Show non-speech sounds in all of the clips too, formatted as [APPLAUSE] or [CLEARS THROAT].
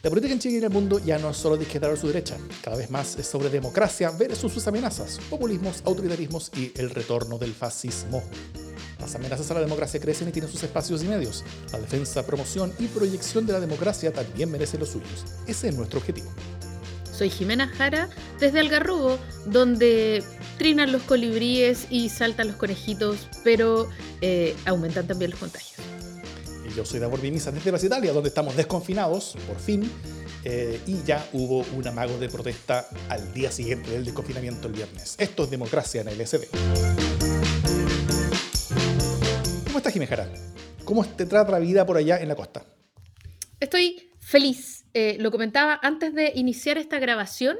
La política en Chile y en el mundo ya no es solo de izquierda su derecha, cada vez más es sobre democracia versus sus amenazas, populismos, autoritarismos y el retorno del fascismo. Las amenazas a la democracia crecen y tienen sus espacios y medios. La defensa, promoción y proyección de la democracia también merece los suyos. Ese es nuestro objetivo. Soy Jimena Jara desde Algarrobo, donde trinan los colibríes y saltan los conejitos, pero eh, aumentan también los contagios. Yo soy Davor Viniza desde Plaza Italia, donde estamos desconfinados, por fin, eh, y ya hubo un amago de protesta al día siguiente del desconfinamiento el viernes. Esto es democracia en el SD. ¿Cómo estás, Jimena ¿Cómo te trata la vida por allá en la costa? Estoy feliz. Eh, lo comentaba antes de iniciar esta grabación.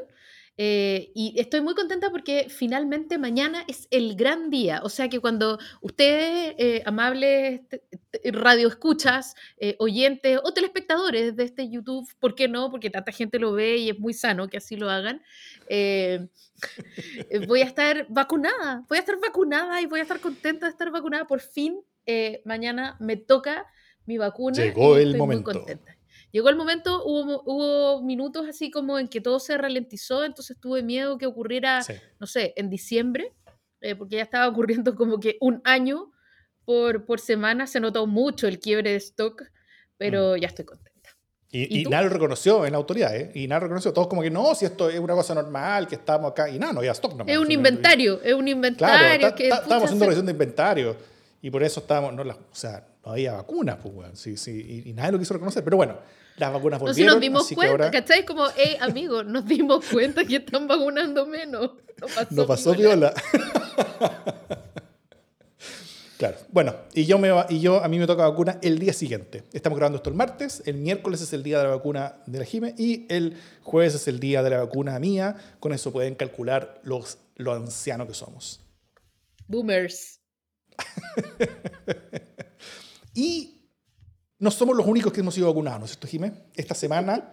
Eh, y estoy muy contenta porque finalmente mañana es el gran día. O sea que cuando ustedes, eh, amables radioescuchas, eh, oyentes o telespectadores de este YouTube, ¿por qué no? Porque tanta gente lo ve y es muy sano que así lo hagan. [LAUGHS] voy a estar vacunada, voy a estar vacunada y voy a estar contenta de estar vacunada. Por fin, mañana me toca mi vacuna. Llegó el momento. Muy contenta. Llegó el momento, hubo, hubo, minutos así como en que todo se ralentizó, entonces tuve miedo que ocurriera, no sé, en diciembre, eh, porque ya estaba ocurriendo como que un año por, por semana, se notó mucho el quiebre de stock, pero mm. ya estoy contenta. Y, nada lo reconoció en la autoridad, ¿eh? Y nada lo reconoció. Todos como que no, si esto es una cosa normal, que estamos acá. Y nada, no había stock. No, es un inventario, es un inventario. Claro, estábamos haciendo revisión de inventario. Y por eso estábamos, no, la, o sea, había vacunas, pues, bueno, sí, sí, y, nadie lo quiso reconocer. Pero bueno, las vacunas volvieron. No, si nos dimos cuenta, ¿cachai? Como, hey, amigo, nos dimos cuenta que están vacunando menos. No pasó, [LAUGHS] no pasó viola. claro. Bueno, y yo, me, y yo a mí me toca vacuna el día siguiente. Estamos grabando esto el martes, el miércoles es el día de la vacuna de la Jime y el jueves es el día de la vacuna mía. Con eso pueden calcular los, lo ancianos que somos. Boomers. [LAUGHS] y no somos los únicos que hemos sido vacunados, ¿no es cierto, Jimé? Esta semana,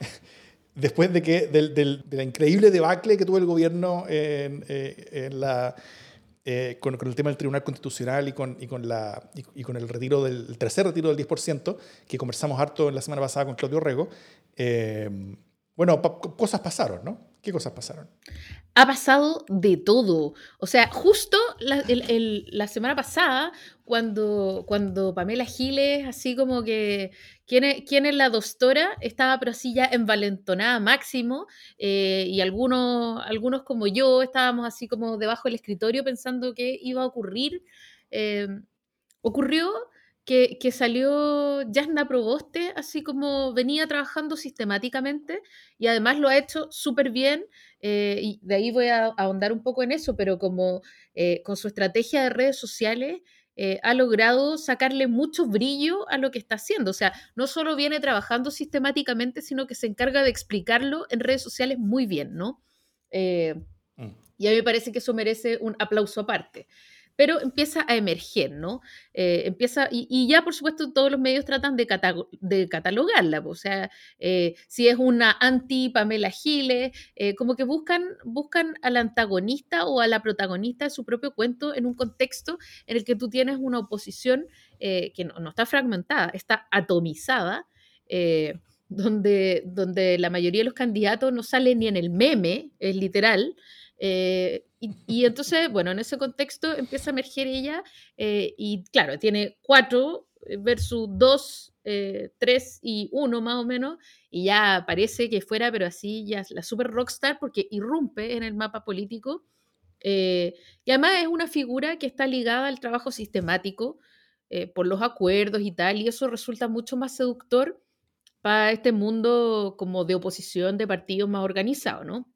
[LAUGHS] después de, que, del, del, de la increíble debacle que tuvo el gobierno en, eh, la, eh, con, con, el tema del Tribunal Constitucional y con, y con, la, y, con el, retiro del, el tercer retiro del 10%, que conversamos harto en la semana pasada con Claudio Rego, eh, bueno, cosas pasaron, ¿no? ¿Qué cosas pasaron? Ha pasado de todo. O sea, justo la, semana pasada, cuando, cuando Pamela Giles, así como que, ¿quién es, la doctora? Estaba pero así ya envalentonada máximo, eh, y algunos, algunos como yo estábamos así como debajo del escritorio pensando qué iba a ocurrir. Eh, ocurrió que, que, salió Jasna Proboste, así como venía trabajando sistemáticamente y además lo ha hecho súper bien. Eh, y de ahí voy a ahondar un poco en eso, pero como eh, con su estrategia de redes sociales eh, ha logrado sacarle mucho brillo a lo que está haciendo. O sea, no solo viene trabajando sistemáticamente, sino que se encarga de explicarlo en redes sociales muy bien, ¿no? Mm. Y a mí me parece que eso merece un aplauso aparte pero empieza a emerger, ¿no? Eh, empieza, y, ya por supuesto todos los medios tratan de, catalogarla, o sea, eh, si es una anti-Pamela Giles, eh, como que buscan, buscan al antagonista o a la protagonista de su propio cuento en un contexto en el que tú tienes una oposición que no, está fragmentada, está atomizada. donde, donde la mayoría de los candidatos no salen ni en el meme, es literal, y, entonces, bueno, en ese contexto empieza a emerger ella eh, y claro, tiene cuatro versus dos, eh, tres y uno más o menos, y ya parece que fuera, pero así ya la super rockstar porque irrumpe en el mapa político. y además es una figura que está ligada al trabajo sistemático por los acuerdos y tal, y eso resulta mucho más seductor para este mundo como de oposición de partidos más organizados, ¿no?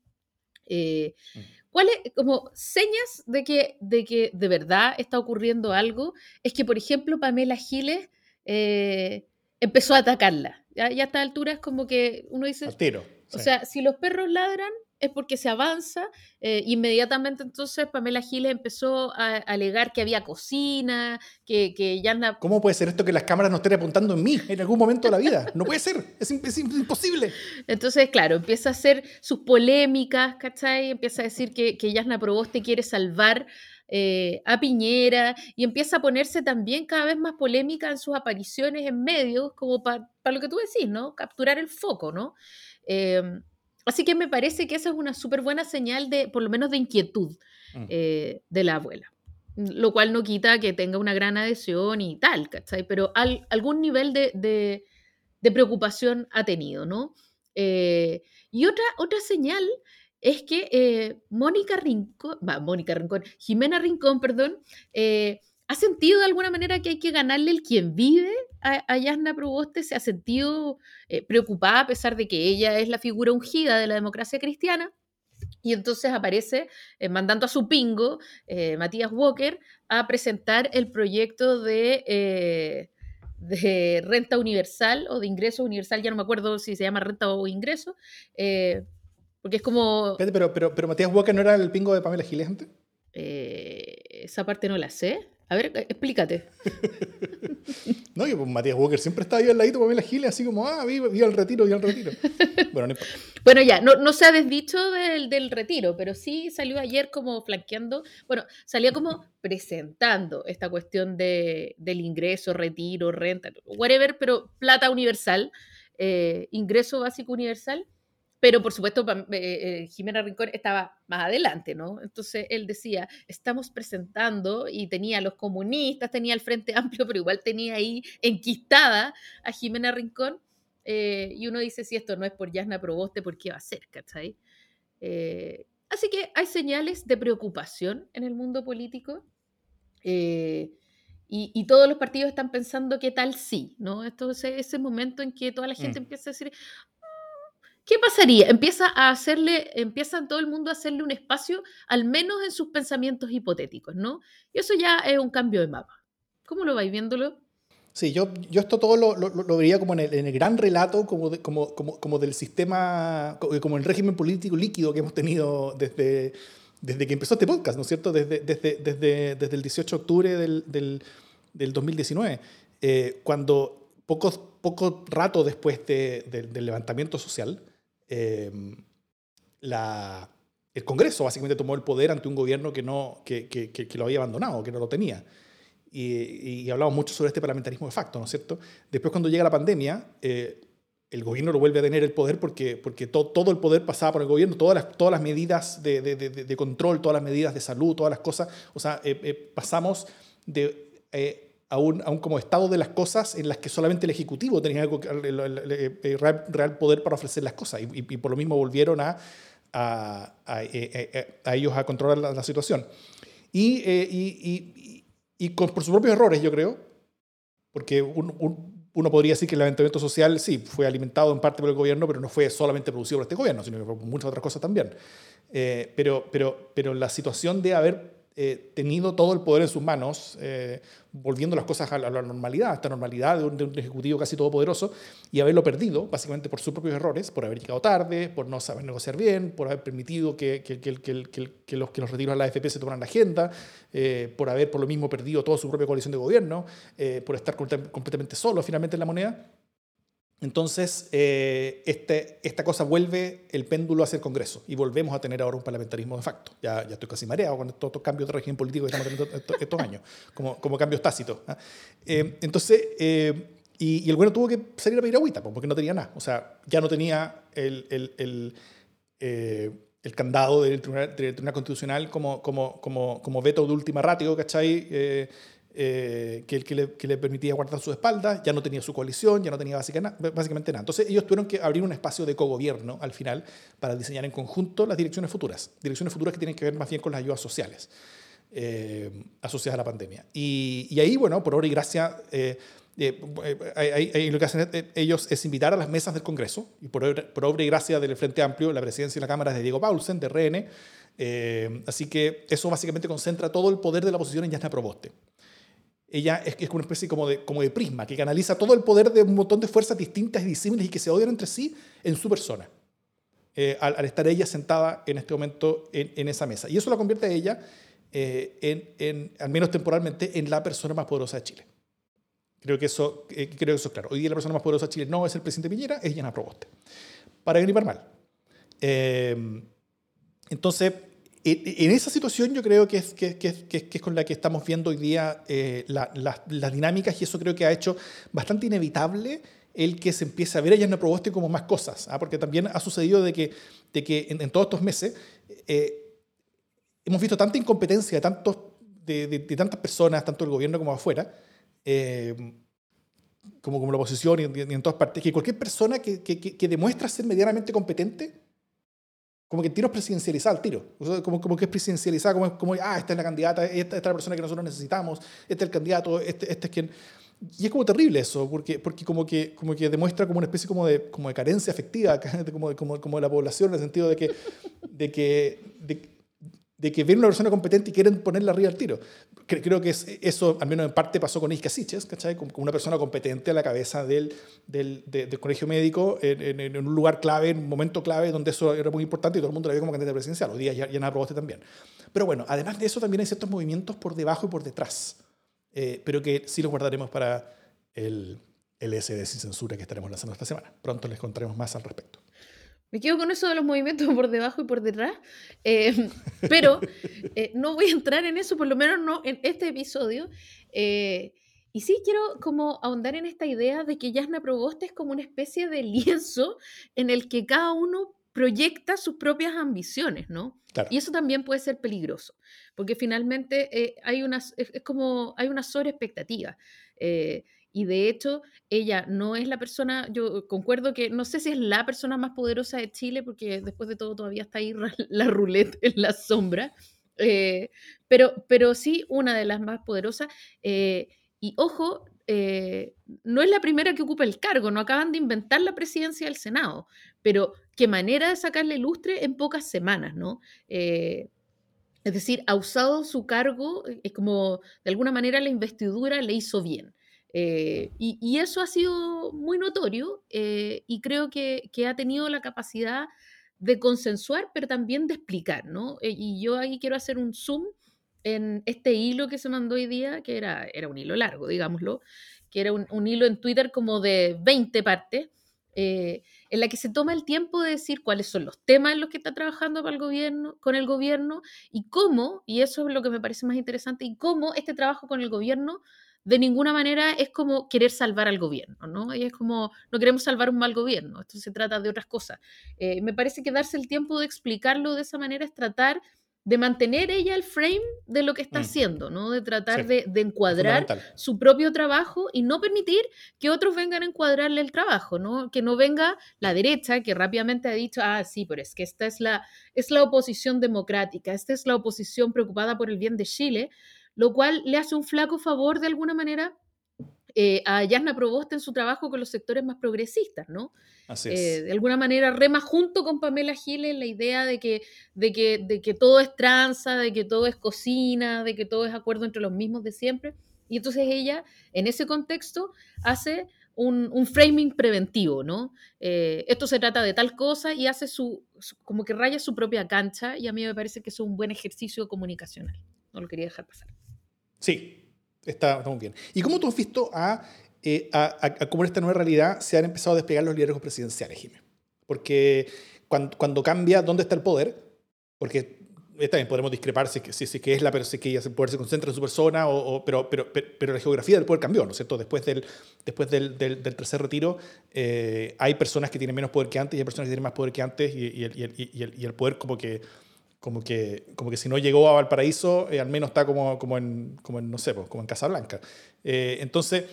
Eh, mm. ¿Cuáles, como señas de que, de que de verdad está ocurriendo algo? Es que, por ejemplo, Pamela Giles eh, empezó a atacarla. Ya, ya, a esta altura es como que uno dice... O sea, si los perros ladran, es porque se avanza. Eh, inmediatamente entonces Pamela Giles empezó a, alegar que había cocina, que, que ya... ¿Cómo puede ser esto que las cámaras no estén apuntando en mí en algún momento de la vida? No puede ser, es, imposible. Entonces, claro, empieza a hacer sus polémicas, ¿cachai? Empieza a decir que, que Yasna Proboste quiere salvar eh, a Piñera y empieza a ponerse también cada vez más polémica en sus apariciones en medios, como para lo que tú decís, ¿no? Capturar el foco, ¿no? Em, así que me parece que esa es una súper buena señal de, por lo menos, de inquietud mm. eh, de la abuela. Lo cual no quita que tenga una gran adhesión y tal, ¿cachai? Pero algún nivel de, preocupación ha tenido, ¿no? Eh, y otra, otra señal es que eh, Mónica Rincón, va, Mónica Rincón, Jimena Rincón, perdón, ha sentido de alguna manera que hay que ganarle el quien vive a, Yasna Proboste, se ha sentido eh, preocupada a pesar de que ella es la figura ungida de la democracia cristiana. Y entonces aparece mandando a su pingo, Matías Walker, a presentar el proyecto de, de renta universal o de ingreso universal, ya no me acuerdo si se llama renta o ingreso, porque es como. pero, pero, pero Matías Walker no era el pingo de Pamela Giles antes. Eh, esa parte no la sé. A ver, eh, explícate. [LAUGHS] no, yo, pues Matías Walker siempre estaba ahí al ladito de Pamela Giles, así como, ah, vi, vi el retiro, vi el retiro. [LAUGHS] Bueno, no bueno ya, no, no, se ha desdicho del, del, retiro, pero sí salió ayer como flanqueando, bueno, salía como presentando esta cuestión de, del ingreso, retiro, renta, whatever, pero plata universal, eh, ingreso básico universal pero por supuesto eh, eh, Jimena Rincón estaba más adelante, ¿no? Entonces él decía, estamos presentando, y tenía a los comunistas, tenía el Frente [LAUGHS] Amplio, pero igual tenía ahí enquistada a Jimena Rincón, eh, y uno dice, si esto no es por Yasna Proboste, ¿por qué va a ser? ¿cachai? así que hay señales de preocupación en el mundo político. Y, todos los partidos están pensando qué tal sí, ¿no? Esto es ese momento en que toda la gente mm. empieza a decir, ¿Qué pasaría? Empieza a hacerle, empieza todo el mundo a hacerle un espacio, al menos en sus pensamientos hipotéticos, ¿no? Y eso ya es un cambio de mapa. ¿Cómo lo vais viéndolo? Sí, yo, yo esto todo lo, lo, vería como en el, gran relato como, como, como, como, del sistema, como el régimen político líquido que hemos tenido desde, desde que empezó este podcast, ¿no es cierto? Desde, desde, desde, desde el 18 de octubre del, del, del 2019, eh, cuando pocos, poco rato después del levantamiento social, Em, la, el Congreso básicamente tomó el poder ante un gobierno que, no, que, que, que lo había abandonado, que no lo tenía. Y, y, hablamos mucho sobre este parlamentarismo de facto, ¿no es cierto? Después cuando llega la pandemia, eh, el gobierno lo vuelve a tener el poder porque, porque todo el poder pasaba por el gobierno, todas las, todas las medidas de, de, de, control, todas las medidas de salud, todas las cosas, o sea, eh, eh, pasamos de a como estado de las cosas en las que solamente el Ejecutivo tenía algo, el, real, poder para ofrecer las cosas y, por lo mismo volvieron a, a, a, eh, eh, ellos a controlar la, situación. Y, eh, con, por sus propios errores, yo creo, porque uno podría decir que el levantamiento social sí fue alimentado en parte por el gobierno, pero no fue solamente producido por este gobierno, sino por muchas otras cosas también. pero, pero, pero la situación de haber eh, tenido todo el poder en sus manos, eh, volviendo las cosas a la, normalidad, a esta normalidad de un, ejecutivo casi todopoderoso, y haberlo perdido, básicamente por sus propios errores, por haber llegado tarde, por no saber negociar bien, por haber permitido que, los, que los retiros a la AFP se tomaran la agenda, eh, por haber por lo mismo perdido toda su propia coalición de gobierno, por estar completamente solo finalmente en la moneda. Entonces, eh, este, esta cosa vuelve el péndulo hacia el Congreso y volvemos a tener ahora un parlamentarismo de facto. Ya, ya estoy casi mareado con todos estos cambios de régimen político que estamos teniendo estos, años, como, como cambios tácitos. ¿ah? Eh, entonces, eh, y, el gobierno tuvo que salir a pedir agüita porque no tenía nada. O sea, ya no tenía el, el, el, el candado del tribunal, del tribunal, Constitucional como, como, como, como veto de última ratio, ¿cachai? Eh, que, que, le, que, le, permitía guardar su espalda, ya no tenía su coalición, ya no tenía básicamente nada. Entonces ellos tuvieron que abrir un espacio de cogobierno al final para diseñar en conjunto las direcciones futuras, direcciones futuras que tienen que ver más bien con las ayudas sociales eh, asociadas a la pandemia. Y, y, ahí, bueno, por obra y gracia, eh, lo que hacen ellos es invitar a las mesas del Congreso, y por por obra y gracia del Frente Amplio, la presidencia y la Cámara de Diego Paulsen, de RN, así que eso básicamente concentra todo el poder de la oposición en Yasna Proboste ella es, una especie como de, prisma que canaliza todo el poder de un montón de fuerzas distintas y disímiles y que se odian entre sí en su persona, eh, al, estar ella sentada en este momento en, esa mesa. Y eso la convierte a ella, eh, en, al menos temporalmente, en la persona más poderosa de Chile. Creo que, eso, eh, creo que eso es claro. Hoy día la persona más poderosa de Chile no es el presidente Piñera, es Yana Proboste. Para bien y para mal. entonces, en esa situación yo creo que es, que, que, que es con la que estamos viendo hoy día eh, la, las dinámicas y eso creo que ha hecho bastante inevitable el que se empiece a ver a Yasna Proboste como más cosas, ¿ah? porque también ha sucedido de que, de que en, todos estos meses eh, hemos visto tanta incompetencia de, tantos, de, de, tantas personas, tanto el gobierno como afuera, eh, como, como la oposición y, en todas partes, que cualquier persona que, que demuestra ser medianamente competente como que el tiro es presidencializado, el tiro. como, como que es presidencializado, como, como, ah, esta es la candidata, esta, es la persona que nosotros necesitamos, este es el candidato, este, este es quien... Y es como terrible eso, porque, porque como, que, como que demuestra como una especie como de, como de carencia afectiva, [LAUGHS] como, como, como de la población, en el sentido de que, de que, de que ven una persona competente y quieren ponerla arriba al tiro. Creo que eso, al menos en parte, pasó con Isca Siches, ¿cachai? Como una persona competente a la cabeza del, del, del colegio médico en, en, un lugar clave, en un momento clave, donde eso era muy importante y todo el mundo la vio como candidata presidencial. Hoy día ya, ya nada Proboste también. Pero bueno, además de eso, también hay ciertos movimientos por debajo y por detrás, eh, pero que sí los guardaremos para el, el SD sin censura que estaremos lanzando esta semana. Pronto les contaremos más al respecto. Me quedo con eso de los movimientos [LAUGHS] por debajo y por detrás, eh, [LAUGHS] pero eh, no voy a entrar en eso, por lo menos no en este episodio. Eh, y sí quiero como ahondar en esta idea de que Yasna Proboste es como una especie de lienzo en el que cada uno proyecta sus propias ambiciones, ¿no? Y eso también puede ser peligroso, porque finalmente hay una, es, como hay una sobreexpectativa. Y de hecho, ella no es la persona, yo concuerdo que no sé si es la persona más poderosa de Chile, porque después de todo todavía está ahí [LAUGHS] la ruleta en la sombra, eh, pero, pero sí una de las más poderosas. Eh, y ojo, eh, no es la primera que ocupa el cargo, no acaban de inventar la presidencia del Senado, pero qué manera de sacarle lustre en pocas semanas, ¿no? es decir, ha usado su cargo, es como de alguna manera la investidura le hizo bien. Eh, y, eso ha sido muy notorio eh, y creo que, ha tenido la capacidad de consensuar, pero también de explicar, ¿no? Eh, y yo ahí quiero hacer un zoom en este hilo que se mandó hoy día, que era, era un hilo largo, digámoslo, que era un, un hilo en Twitter como de 20 partes, en la que se toma el tiempo de decir cuáles son los temas en los que está trabajando para el gobierno, con el gobierno y cómo, y eso es lo que me parece más interesante, y cómo este trabajo con el gobierno de ninguna manera es como querer salvar al gobierno, ¿no? Y es como, no queremos salvar un mal gobierno, esto se trata de otras cosas. Eh, me parece que darse el tiempo de explicarlo de esa manera es tratar de mantener ella el frame de lo que está mm. haciendo, ¿no? De tratar de, encuadrar su propio trabajo y no permitir que otros vengan a encuadrarle el trabajo, ¿no? Que no venga la derecha que rápidamente ha dicho, ah, sí, pero es que esta es la, es la oposición democrática, esta es la oposición preocupada por el bien de Chile, lo cual le hace un flaco favor de alguna manera eh, a Yasna Proboste en su trabajo con los sectores más progresistas, ¿no? Así es. Eh, de alguna manera rema junto con Pamela Giles la idea de que, de, que, de que todo es tranza, de que todo es cocina, de que todo es acuerdo entre los mismos de siempre. Y entonces ella, en ese contexto, hace un, framing preventivo, ¿no? Eh, esto se trata de tal cosa y hace su, como que raya su propia cancha y a mí me parece que es un buen ejercicio comunicacional. No lo quería dejar pasar. Sí, está, bien. ¿Y cómo tú has visto eh, a, cómo en esta nueva realidad se han empezado a despegar los liderazgos presidenciales, Jiménez? Porque cuando, cuando, cambia dónde está el poder, porque también podemos discrepar si, si, si que es la si que el poder se concentra en su persona, o, pero, pero, pero, la geografía del poder cambió, ¿no es cierto? Después del, después del, del, tercer retiro, eh, hay personas que tienen menos poder que antes y hay personas que tienen más poder que antes, y, y, el, y el, y el, poder como que como que, como que si no llegó a Valparaíso, eh, al menos está como, como, en, como no sé, como en Casablanca. Eh, entonces,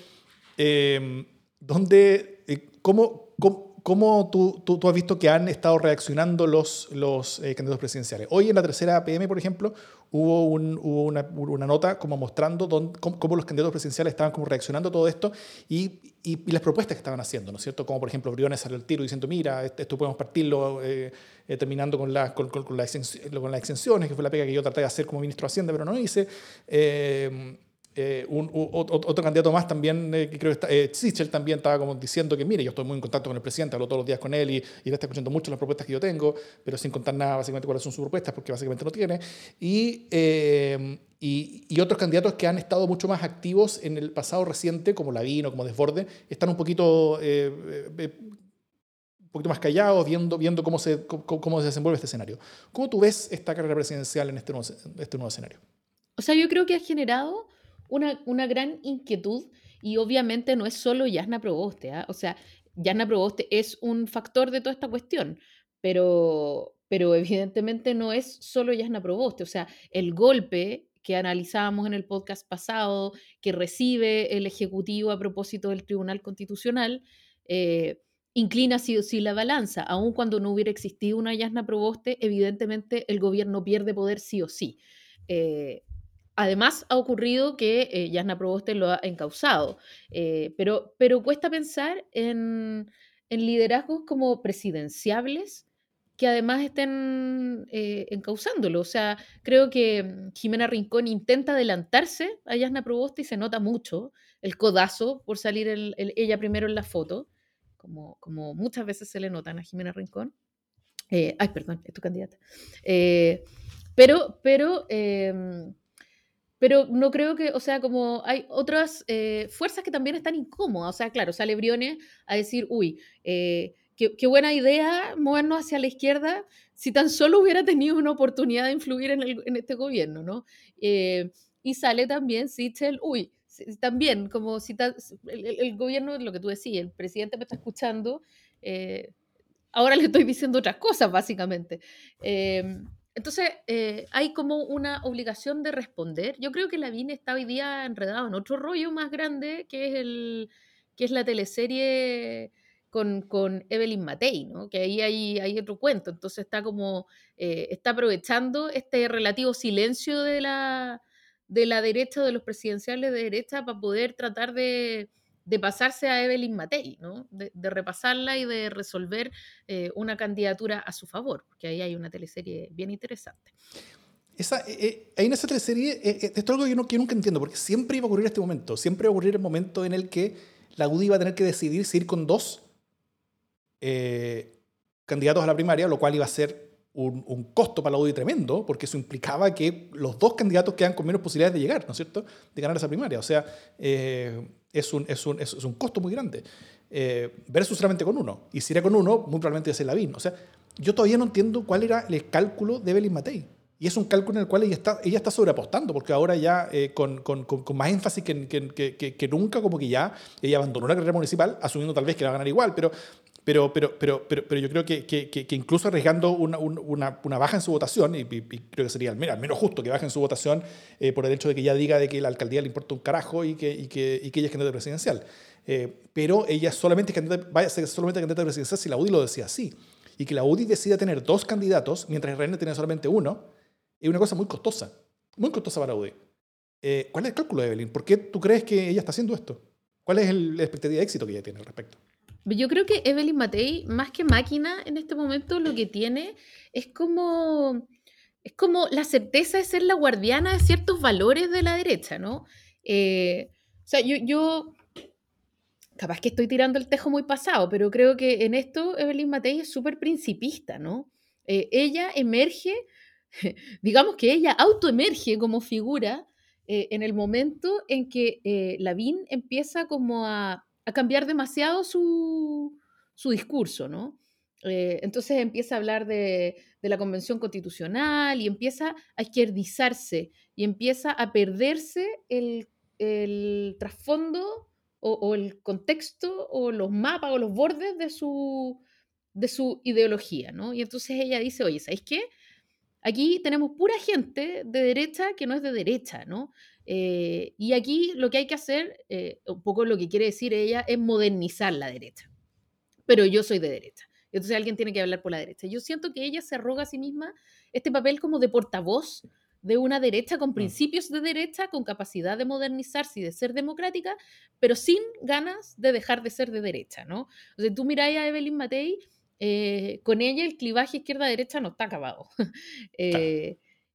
eh, ¿dónde, eh, cómo, ¿Cómo tú, tú, tú, has visto que han estado reaccionando los, los eh, candidatos presidenciales? Hoy en la tercera APM, por ejemplo, hubo, un, hubo una, una, nota como mostrando cómo, los candidatos presidenciales estaban como reaccionando a todo esto y, y, las propuestas que estaban haciendo, ¿no es cierto? Como por ejemplo Briones salió al tiro diciendo, mira, esto podemos partirlo eh, eh, terminando con, la, con, con, las exenciones, que fue la pega que yo traté de hacer como ministro de Hacienda, pero no hice. Eh, un, otro candidato más también, eh, que creo que está, eh, Sichel también estaba como diciendo que, mire, yo estoy muy en contacto con el presidente, hablo todos los días con él y, y está escuchando mucho las propuestas que yo tengo, pero sin contar nada básicamente cuáles son sus propuestas, porque básicamente no tiene. Y, y, y, otros candidatos que han estado mucho más activos en el pasado reciente, como Lavino, como Desborde, están un poquito poquito más callados, viendo, viendo cómo, se, cómo, se desenvuelve este escenario. ¿Cómo tú ves esta carrera presidencial en este nuevo, este nuevo escenario? O sea, yo creo que ha generado una, una gran inquietud y obviamente no es solo Yasna Proboste. ¿ah? O sea, Yasna Proboste es un factor de toda esta cuestión, pero, pero evidentemente no es solo Yasna Proboste. O sea, el golpe que analizábamos en el podcast pasado, que recibe el Ejecutivo a propósito del Tribunal Constitucional, eh, inclina sí o sí la balanza. Aun cuando no hubiera existido una Yasna Proboste, evidentemente el gobierno pierde poder sí o sí. Eh, además, ha ocurrido que eh, Yasna Proboste lo ha encausado, eh, pero, pero cuesta pensar en, liderazgos como presidenciables que además estén encausándolo. O sea, creo que mm, Jimena Rincón intenta adelantarse a Yasna Proboste y se nota mucho el codazo por salir ella primero en la foto como, muchas veces se le notan a Jimena Rincón. Eh, ay, perdón, es tu candidata. Eh, pero, pero, em, pero no creo que, o sea, como hay otras eh, fuerzas que también están incómodas. O sea, claro, sale Briones a decir, uy, qué, buena idea movernos hacia la izquierda si tan solo hubiera tenido una oportunidad de influir en, en este gobierno, ¿no? y sale también Sichel, uy, también, como si el, el, gobierno, lo que tú decías, el presidente me está escuchando, eh, ahora le estoy diciendo otras cosas, básicamente. Entonces, eh, hay como una obligación de responder. Yo creo que la Lavín está hoy día enredado en otro rollo más grande, que es, el, que es la teleserie con, con Evelyn Matei, ¿no? que ahí hay, hay, otro cuento. Entonces está como, eh, está aprovechando este relativo silencio de la, de la derecha, de los presidenciales de derecha, para poder tratar de, pasarse a Evelyn Matei, ¿no? de, repasarla y de resolver eh, una candidatura a su favor, porque ahí hay una teleserie bien interesante. Esa, eh, eh, en esa teleserie, esto es algo que yo, nunca entiendo, porque siempre iba a ocurrir este momento, siempre iba a ocurrir el momento en el que la UDI iba a tener que decidir si ir con dos candidatos a la primaria, lo cual iba a ser un, costo para la UDI tremendo, porque eso implicaba que los dos candidatos quedan con menos posibilidades de llegar, ¿no es cierto?, de ganar esa primaria. O sea, eh, es, un, es, un, es, un, costo muy grande. Eh, versus solamente con uno. Y si era con uno, muy probablemente iba a ser Lavín. O sea, yo todavía no entiendo cuál era el cálculo de Evelyn Matei. Y es un cálculo en el cual ella está, ella está sobreapostando, porque ahora ya eh, con, con, con, más énfasis que, que, que, que, nunca, como que ya ella abandonó la carrera municipal, asumiendo tal vez que la va a ganar igual, pero pero, pero, pero, pero, pero yo creo que, que, que incluso arriesgando una, una, una, baja en su votación, y, creo que sería al menos justo que baje en su votación eh, por el hecho de que ella diga de que la alcaldía le importa un carajo y que, y que, y que ella es candidata presidencial. Eh, pero ella solamente candidata, vaya a ser solamente candidata presidencial si la UDI lo decía así. Y que la UDI decida tener dos candidatos mientras RN tiene solamente uno, es una cosa muy costosa. Muy costosa para la UDI. Eh, ¿Cuál es el cálculo Evelyn? ¿Por qué tú crees que ella está haciendo esto? ¿Cuál es el, la expectativa de éxito que ella tiene al respecto? Yo creo que Evelyn Matei, más que máquina en este momento, lo que tiene es como, es como la certeza de ser la guardiana de ciertos valores de la derecha, ¿no? Eh, o sea, yo, yo, capaz que estoy tirando el tejo muy pasado, pero creo que en esto Evelyn Matei es súper principista, ¿no? Eh, ella emerge, [LAUGHS] digamos que ella autoemerge como figura eh, en el momento en que Lavín empieza como a a cambiar demasiado su, discurso, ¿no? Eh, entonces empieza a hablar de, la Convención Constitucional y empieza a izquierdizarse y empieza a perderse el, trasfondo o, el contexto o los mapas o los bordes de su, de su ideología, ¿no? Y entonces ella dice, oye, ¿sabéis qué? Aquí tenemos pura gente de derecha que no es de derecha, ¿no? Eh, y aquí lo que hay que hacer, eh, un poco lo que quiere decir ella, es modernizar la derecha. Pero yo soy de derecha. Entonces alguien tiene que hablar por la derecha. Yo siento que ella se arroga a sí misma este papel como de portavoz de una derecha con mm. principios de derecha, con capacidad de modernizarse y de ser democrática, pero sin ganas de dejar de ser de derecha, ¿no? O sea, tú miráis a Evelyn Matei, eh, con ella el clivaje izquierda-derecha no está acabado. [LAUGHS]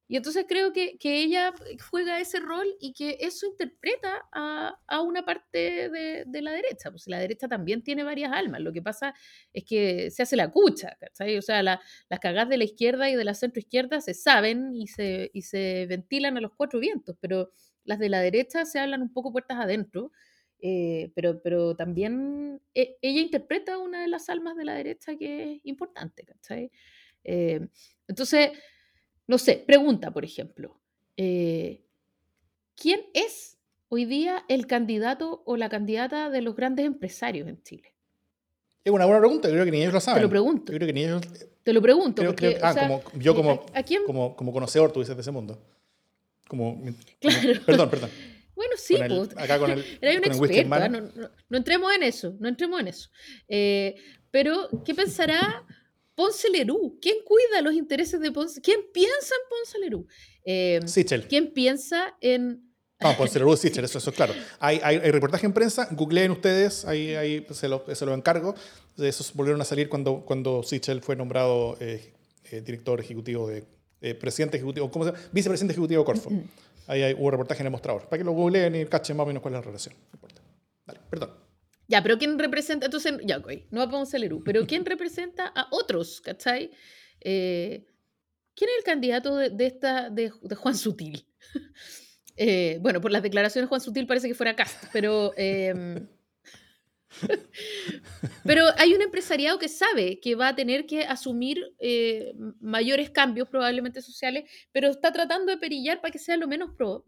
Y entonces creo que, que, ella juega ese rol y que eso interpreta a, a una parte de, de, la derecha. Pues la derecha también tiene varias almas. Lo que pasa es que se hace la cucha, ¿cachai? O sea, la, las cagadas de la izquierda y de la centroizquierda se saben y se, y se ventilan a los cuatro vientos, pero las de la derecha se hablan un poco puertas adentro. eh, pero, pero también e, ella interpreta una de las almas de la derecha que es importante, ¿cachai? Eh, entonces, no sé, pregunta, por ejemplo, eh, ¿quién es hoy día el candidato o la candidata de los grandes empresarios en Chile? Es una buena pregunta, creo que ni ellos lo saben. Te lo pregunto. Yo creo que ni ellos... Te lo pregunto. Creo, porque, creo- ah, o sea, como, yo como, ¿a- a quién? como, como conocedor, tú dices, de ese mundo. Como, como- Claro. [LAUGHS] perdón, perdón. Bueno, sí, Con el- pues, acá con el, [LAUGHS] Era un con el experto, ¿ah? mano. no, no- no entremos en eso, no entremos en eso. Eh, pero, ¿qué pensará Ponce Lerú? ¿Quién cuida los intereses de Ponce? ¿Quién piensa en Ponce Lerú? Eh, Sichel. ¿Quién piensa en... No, Ponce Lerú, Sichel, eso, eso es claro. Hay, hay, hay reportaje en prensa, googleen ustedes, ahí, ahí se, lo, se lo encargo. De esos volvieron a salir cuando, cuando Sichel fue nombrado eh, eh, director ejecutivo de. eh, presidente ejecutivo, ¿cómo se llama? Vicepresidente ejecutivo de Corfo. Ahí hay, hubo reportaje en el mostrador. Para que lo googleen y cachen más o menos cuál es la relación. No importa. Dale, perdón. Ya, pero ¿quién representa? Entonces, ya, ok, no a Ponce Lerú, pero ¿quién representa a otros, cachai? Eh, ¿Quién es el candidato de, de esta, de, de Juan Sutil? [LAUGHS] Eh, bueno, por las declaraciones de Juan Sutil parece que fuera Cast, pero... em, [LAUGHS] pero hay un empresariado que sabe que va a tener que asumir eh, mayores cambios, probablemente sociales, pero está tratando de perillar para que sea lo menos pro-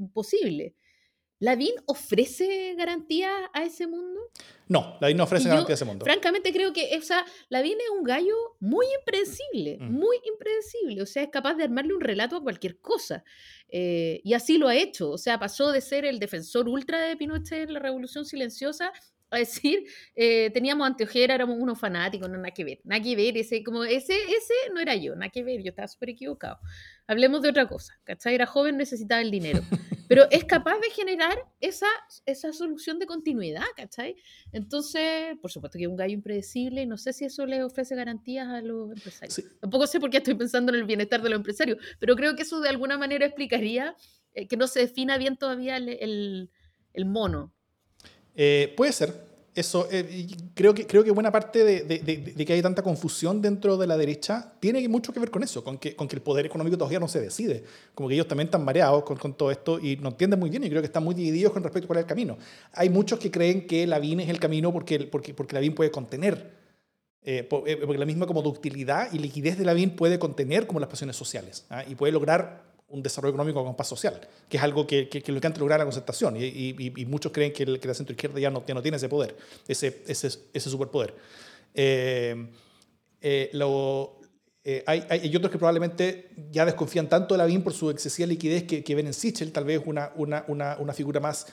¿Lavín ofrece garantías a ese mundo? No, la no ofrece Y yo, garantía de ese mundo. Francamente creo que, o sea, Lavín es un gallo muy impredecible, Mm. muy impredecible, o sea, es capaz de armarle un relato a cualquier cosa. Eh, y así lo ha hecho, o sea, pasó de ser el defensor ultra de Pinochet en la Revolución Silenciosa a decir, eh, teníamos anteojera, éramos unos fanáticos, no, nada que ver, nada que ver, ese, como, ese, ese no era yo, nada que ver, yo estaba súper equivocado. Hablemos de otra cosa, ¿cachai? Era joven, necesitaba el dinero. Pero es capaz de generar esa, esa solución de continuidad, ¿cachai? Entonces, por supuesto que es un gallo impredecible y no sé si eso le ofrece garantías a los empresarios. Sí. Tampoco sé por qué estoy pensando en el bienestar de los empresarios, pero creo que eso de alguna manera explicaría eh, que no se defina bien todavía el, el- el mono. Eh, puede ser. Eso, eh, creo, que, creo que buena parte de, que hay tanta confusión dentro de la derecha tiene mucho que ver con eso, con que, el poder económico todavía no se decide. Como que ellos también están mareados con, todo esto y no entienden muy bien y creo que están muy divididos con respecto a cuál es el camino. Hay muchos que creen que Lavín es el camino porque, porque, porque Lavín puede contener, eh, po- porque la misma como ductilidad y liquidez de Lavín puede contener como las pasiones sociales ¿ah? y puede lograr un desarrollo económico con paz social, que es algo que, que, que lo que antes lograba la concertación. Y, y- y- muchos creen que, el- que la centroizquierda ya no, ya no tiene ese poder, ese, ese, ese superpoder. Eh, eh, lo- eh, hay, hay otros que probablemente ya desconfían tanto de Lavín por su excesiva liquidez que, que ven en Sichel tal vez una, una, una, una figura más,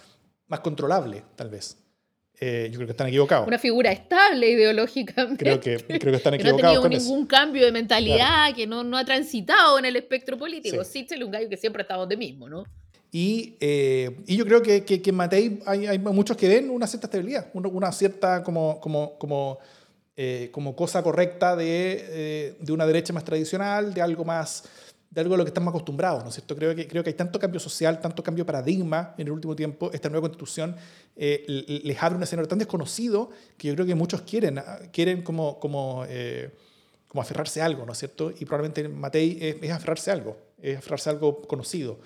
más controlable, tal vez. Eh, yo creo que están equivocados. Una figura estable ideológicamente. Creo que, [LAUGHS] creo que están que no ha equivocados tenido con eso. ningún cambio de mentalidad, que no, no ha transitado en el espectro político. Sí. Un gallo que siempre ha estado donde mismo, ¿no? Y, eh, y yo creo que, que, que en Matei hay, hay muchos que ven una cierta estabilidad, una, cierta como, como, como, eh, como cosa correcta de, de una derecha más tradicional, de algo más de algo a lo que estamos acostumbrados, ¿no es cierto? Creo que, creo que hay tanto cambio social, tanto cambio de paradigma en el último tiempo, esta nueva constitución eh, les abre un escenario tan desconocido que yo creo que muchos quieren, ah, quieren como, como, eh, como aferrarse a algo, ¿no es cierto? Y probablemente Matei es, es aferrarse a algo, es aferrarse a algo conocido.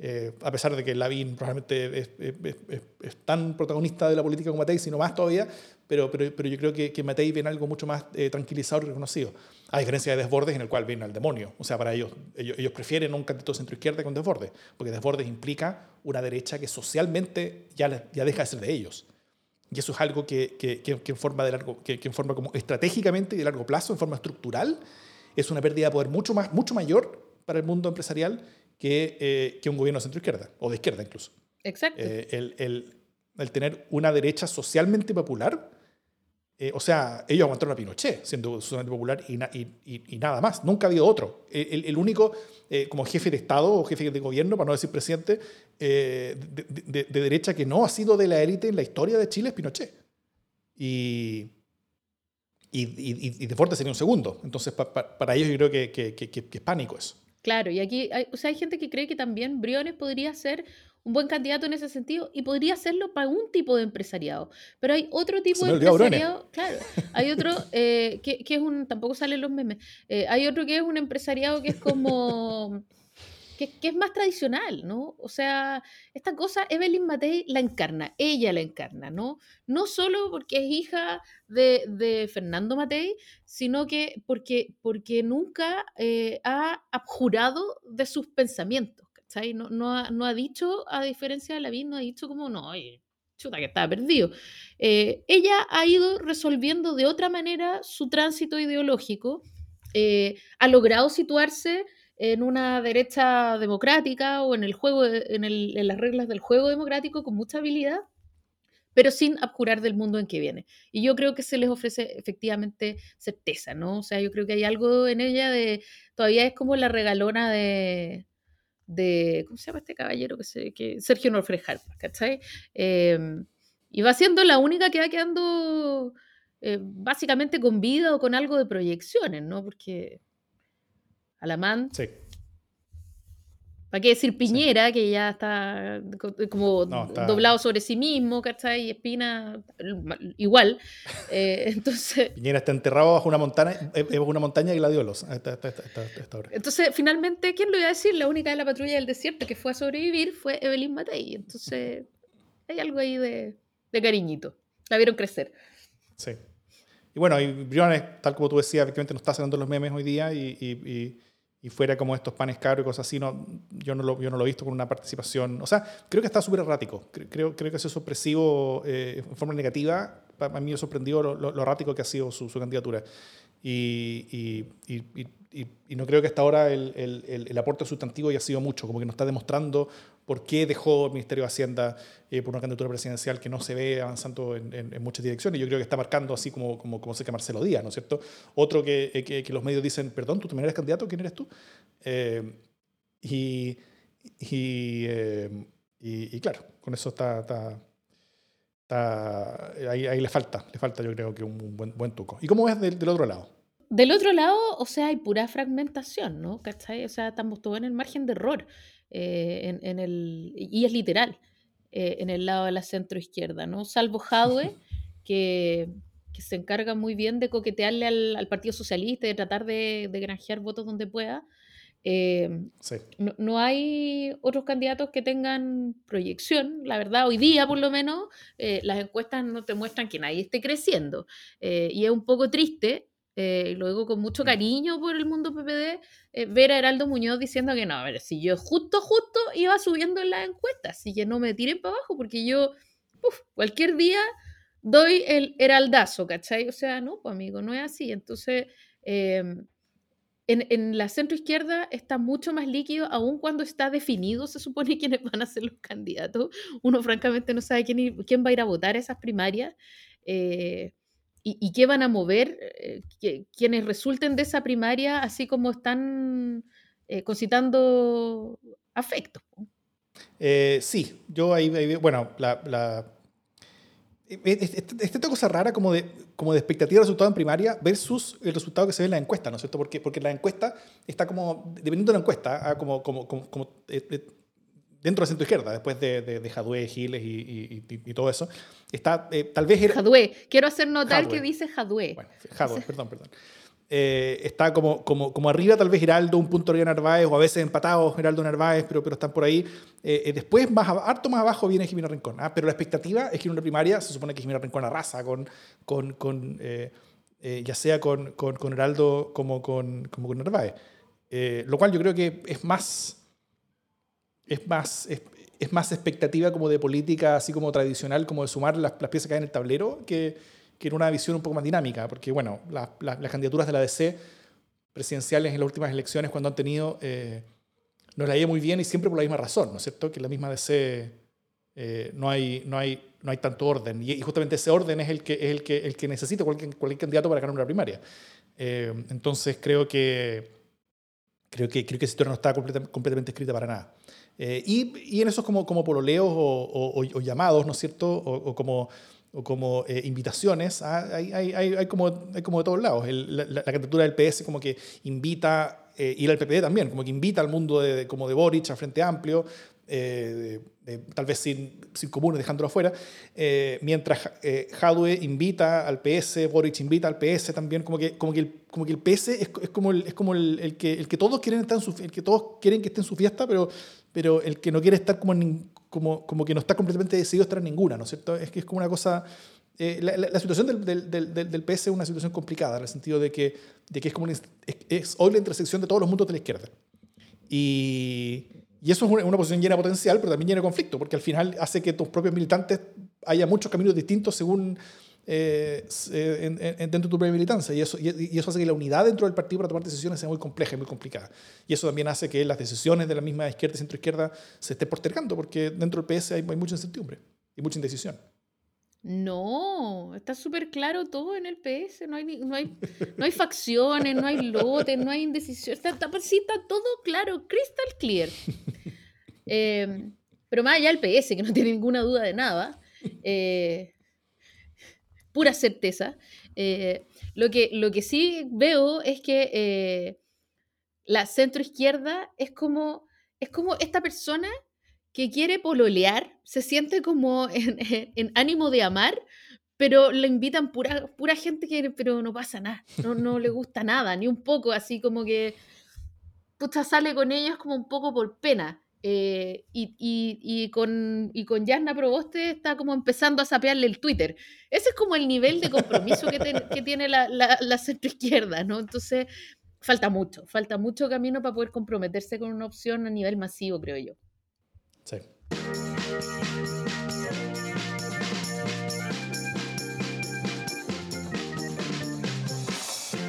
Eh, a pesar de que Lavín probablemente es, es- es- es- tan protagonista de la política como Matei, sino más todavía, pero, pero, pero yo creo que, que Matei viene algo mucho más eh, tranquilizador y reconocido. A diferencia de Desbordes, en el cual viene al demonio. O sea, para ellos, ellos, ellos prefieren un candidato centro-izquierda con Desbordes, porque Desbordes implica una derecha que socialmente ya, ya deja de ser de ellos. Y eso es algo que, que, que- que en forma de largo, que, que en forma como estratégicamente y de largo plazo, en forma estructural, es una pérdida de poder mucho, más, mucho mayor para el mundo empresarial que, eh, que un gobierno de centro-izquierda, o de izquierda incluso. Exacto. Eh, el, el- el tener una derecha socialmente popular, eh, o sea, ellos aguantaron a Pinochet siendo socialmente popular y, na- y- y- y nada más, nunca ha habido otro. El, único eh, como jefe de Estado o jefe de gobierno, para no decir presidente, eh, de, de- de derecha que no ha sido de la élite en la historia de Chile es Pinochet. Y, y, de fuerte sería un segundo. Entonces, pa- pa- para ellos yo creo que, que- es pánico eso. Claro, y aquí o sea, hay gente que cree que también Briones podría ser un buen candidato en ese sentido y podría serlo para un tipo de empresariado. Pero hay otro tipo de empresariado, claro, hay otro [LAUGHS] eh, que, que es un, tampoco salen los memes, eh, hay otro que es un empresariado que es como, que, es más tradicional, ¿no? O sea, esta cosa Evelyn Matei la encarna, ella la encarna, ¿no? No solo porque es hija de, Fernando Matei, sino que porque, porque nunca eh, ha abjurado de sus pensamientos, ¿cachai? No, no, ha, no ha dicho, a diferencia de Lavín, no ha dicho como, no, chuta, que estaba perdido. Eh, ella ha ido resolviendo de otra manera su tránsito ideológico, eh, ha logrado situarse en una derecha democrática o en el juego, en, en, las reglas del juego democrático con mucha habilidad, pero sin abjurar del mundo en que viene. Y yo creo que se les ofrece efectivamente certeza, ¿no? O sea, yo creo que hay algo en ella de, todavía es como la regalona de, de ¿cómo se llama este caballero? que, se, que Sergio Norfrejar, ¿cachai? Em, y va siendo la única que va quedando eh, básicamente con vida o con algo de proyecciones, ¿no? Porque Alamán. Sí. ¿Para qué decir Piñera, que ya está como doblado sobre sí mismo, ¿cachai? Y Espina igual. [LAUGHS] Eh, entonces... Piñera está enterrado bajo una montaña, eh, bajo una montaña de gladiolos. Entonces, finalmente, ¿quién lo iba a decir? La única de la patrulla del desierto que fue a sobrevivir fue Evelyn Matei. Entonces, hay algo ahí de, de cariñito. La vieron crecer. Sí. Y bueno, y Briones, tal como tú decías, efectivamente no está haciendo los memes hoy día y y fuera como estos panes caros y cosas así, no, yo, no lo, yo no lo he visto con una participación. O sea, creo que está súper errático. Creo, creo que es sorpresivo eh, en forma negativa. A mí me sorprendió lo, lo, errático que ha sido su, su candidatura. Y, y, y, y, no creo que hasta ahora el, el, el, aporte sustantivo haya sido mucho, como que nos está demostrando por qué dejó el Ministerio de Hacienda eh, por una candidatura presidencial que no se ve avanzando en, en, muchas direcciones. Yo creo que está marcando así como, sé que Marcelo Díaz, ¿no es cierto? Otro que, eh, los medios dicen, perdón, ¿tú también eres candidato? ¿Quién eres tú? Eh, y, claro, con eso está, ahí, le falta, le falta yo creo que un buen, buen tuco. ¿Y cómo es del, del otro lado? Del otro lado, o sea, hay pura fragmentación, ¿no? ¿Cachai? O sea, estamos todos en el margen de error. Eh, en, el, y es literal, eh, en el lado de la centro izquierda, ¿no? Salvo Jadwe, [LAUGHS] que, que, se encarga muy bien de coquetearle al, al Partido Socialista y de tratar de, de, granjear votos donde pueda. Eh, no, no, hay otros candidatos que tengan proyección, la verdad, hoy día por lo menos las encuestas no te muestran que nadie esté creciendo y es un poco triste eh, y lo digo con mucho cariño por el mundo PPD, eh, ver a Heraldo Muñoz diciendo que no, a ver, si yo justo, justo iba subiendo en las encuestas, así que no me tiren para abajo, porque yo, cualquier día doy el heraldazo, ¿cachai? O sea, no, pues amigo, no es así. Entonces, em, en, en, la centro izquierda está mucho más líquido, aun cuando está definido, se supone [LAUGHS] quiénes van a ser los candidatos. Uno francamente no sabe quién, quién va a ir a votar esas primarias. Eh, y, qué van a mover eh, quienes resulten de esa primaria, así como están eh, concitando afecto. Eh, sí, yo ahí, bueno, la, la esta cosa rara como de, como de expectativa de resultado en primaria versus el resultado que se ve en la encuesta, ¿no es cierto? Porque, porque la encuesta está como, dependiendo de la encuesta, ah, como, como, como, como dentro de centro izquierda, después de, de, de Jadwe, Giles y, y, todo eso, está eh, tal vez... Era, Jadwe, quiero hacer notar que dice Jadwe. Bueno, Jadwe, perdón, perdón. Eh, está como, como, como arriba tal vez Geraldo, un punto arriba Narváez, o a veces empatados Geraldo Narváez, pero, pero están por ahí. Eh, después, más, harto más abajo, viene Jimena Rincón. ¿ah? Pero la expectativa es que en una primaria se supone que Jimena Rincón arrasa con, con, con ya sea con, con, con, Heraldo como con, como con Narváez. lo cual yo creo que es más es más, es, más expectativa como de política, así como tradicional, como de sumar las, las piezas que hay en el tablero, que, que en una visión un poco más dinámica, porque bueno, las candidaturas de la DC presidenciales en las últimas elecciones, cuando han tenido, eh, no la ido muy bien y siempre por la misma razón, ¿no es cierto? Que en la misma DC eh, no, hay, no, hay, no hay tanto orden, y, justamente ese orden es el que, es el que, el que necesita cualquier, cualquier candidato para ganar una primaria. Eh, entonces creo que, creo que, creo que esa historia no está completamente escrita para nada. Eh, y, y, en esos como, como pololeos o, o, llamados, ¿no es cierto? O, como, o como eh, invitaciones, ah, hay, hay, hay, como, hay como de todos lados. la, la, candidatura del PS como que invita, eh, y el PPD también, como que invita al mundo de, como de Boric, al Frente Amplio, eh, tal vez sin, sin comunes, dejándolo afuera, eh, mientras eh, invita al PS, Boric invita al PS también, como que, como que, el, como que el PS es, es como, el, es como el, el, que, el que todos quieren estar en su, el que todos quieren que esté en su fiesta, pero, pero el que no quiere estar como, como, como que no está completamente decidido a estar en ninguna, ¿no es cierto? Es que es como una cosa... Eh, la, la, situación del, del, del, del, PS es una situación complicada, en el sentido de que, de que es, como es, es hoy la intersección de todos los mundos de la izquierda. Y, y eso es una, posición llena de potencial, pero también llena de conflicto, porque al final hace que tus propios militantes haya muchos caminos distintos según eh, dentro de tu propia militancia. Y eso, y eso hace que la unidad dentro del partido para tomar decisiones sea muy compleja y muy complicada. Y eso también hace que las decisiones de la misma izquierda y centro-izquierda se estén postergando, porque dentro del PS hay, hay mucha incertidumbre y mucha indecisión. No, está súper claro todo en el PS. No hay, no, hay, no hay facciones, no hay lotes, no hay indecisión. Está, está, pues está todo claro, crystal clear. Eh, pero más allá del PS, que no tiene ninguna duda de nada, eh, pura certeza. Eh, lo, que, lo que sí veo es que eh, la centroizquierda es como, es como esta persona que quiere pololear, se siente como [LAUGHS] en, ánimo de amar, pero le invitan pura, pura gente que, pero no pasa nada, no, no le gusta nada, ni un poco, así como que, puta, sale con ellos como un poco por pena. Eh, y, con, y con Yasna Proboste está como empezando a sapearle el Twitter. Ese es como el nivel de compromiso que, que tiene la, la, la centroizquierda, ¿no? Entonces, falta mucho, falta mucho camino para poder comprometerse con una opción a nivel masivo, creo yo. Sí.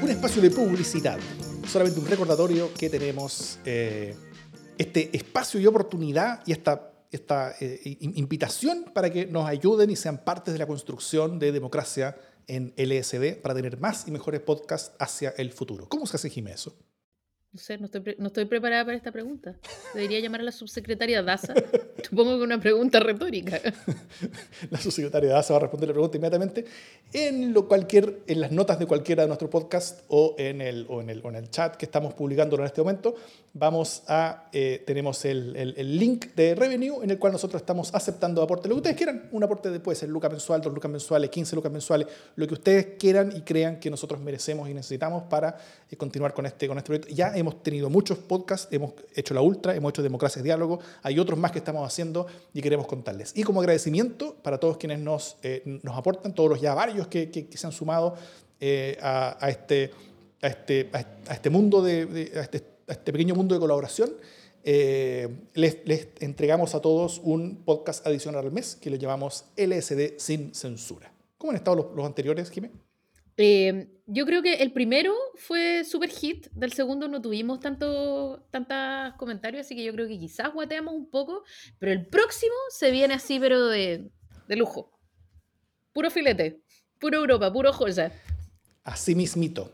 Un espacio de publicidad. Solamente un recordatorio que tenemos eh, este espacio y oportunidad y esta, esta eh, invitación para que nos ayuden y sean parte de la construcción de democracia en LSD para tener más y mejores podcasts hacia el futuro. ¿Cómo se hace, Jiménez? No sé, no estoy, no estoy preparada para esta pregunta. Debería llamar a la subsecretaria Daza. [LAUGHS] Supongo que una pregunta retórica. [LAUGHS] la subsecretaria Daza va a responder la pregunta inmediatamente en, lo cualquier, en las notas de cualquiera de nuestros podcasts o en el, o en el, o en el chat que estamos publicando en este momento. Vamos a, eh, tenemos el, el, el, link de Revenue en el cual nosotros estamos aceptando aportes. Lo que ustedes quieran, un aporte de, puede ser lucas mensual, dos lucas mensuales, 15 lucas mensuales, lo que ustedes quieran y crean que nosotros merecemos y necesitamos para eh, continuar con este, con este proyecto. Ya hemos tenido muchos podcasts, hemos hecho la Ultra, hemos hecho Democracia y Diálogo, hay otros más que estamos haciendo y queremos contarles. Y como agradecimiento para todos quienes nos, eh, nos aportan, todos los ya varios que, que, se han sumado eh, a, a, este, a, este, a este mundo, de, de a, este, a, este, pequeño mundo de colaboración, eh, les, les, entregamos a todos un podcast adicional al mes que lo llamamos LSD sin censura. ¿Cómo han estado los, los anteriores, Jiménez? Eh, yo creo que el primero fue super hit, del segundo no tuvimos tanto, tantos comentarios, así que yo creo que quizás guateamos un poco, pero el próximo se viene así, pero de, de lujo. Puro filete, puro Europa, puro joya. Así mismito.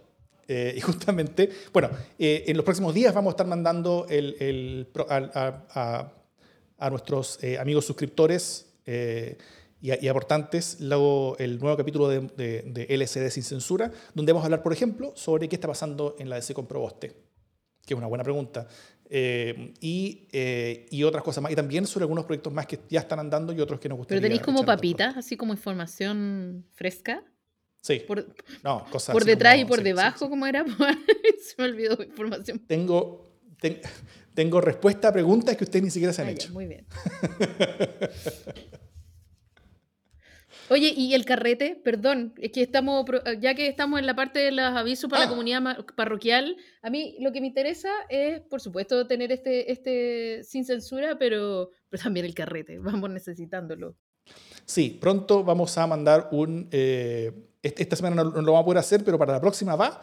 Eh, y justamente, bueno, eh, en los próximos días vamos a estar mandando el, el, a, a, nuestros eh, amigos suscriptores eh, y, aportantes el nuevo capítulo de, de, de, LCD sin censura, donde vamos a hablar, por ejemplo, sobre qué está pasando en la DC con Proboste, que es una buena pregunta, eh, y, eh, y, otras cosas más, y también sobre algunos proyectos más que ya están andando y otros que nos gustaría. ¿Pero tenéis como papitas, así como información fresca? Sí. Por, no, cosas por detrás como, y por sí, debajo, sí, sí. ¿cómo era? [LAUGHS] Se me olvidó información. Tengo, ten, tengo respuesta a preguntas que ustedes ni siquiera se han ah, hecho. Ya, muy bien. [LAUGHS] Oye, y el carrete, perdón, es que estamos, ya que estamos en la parte de los avisos para ah. la comunidad parroquial, a mí lo que me interesa es, por supuesto, tener este, este sin censura, pero, pero también el carrete, [LAUGHS] vamos necesitándolo. Sí, pronto vamos a mandar un, eh, esta semana no, no, lo vamos a poder hacer, pero para la próxima va,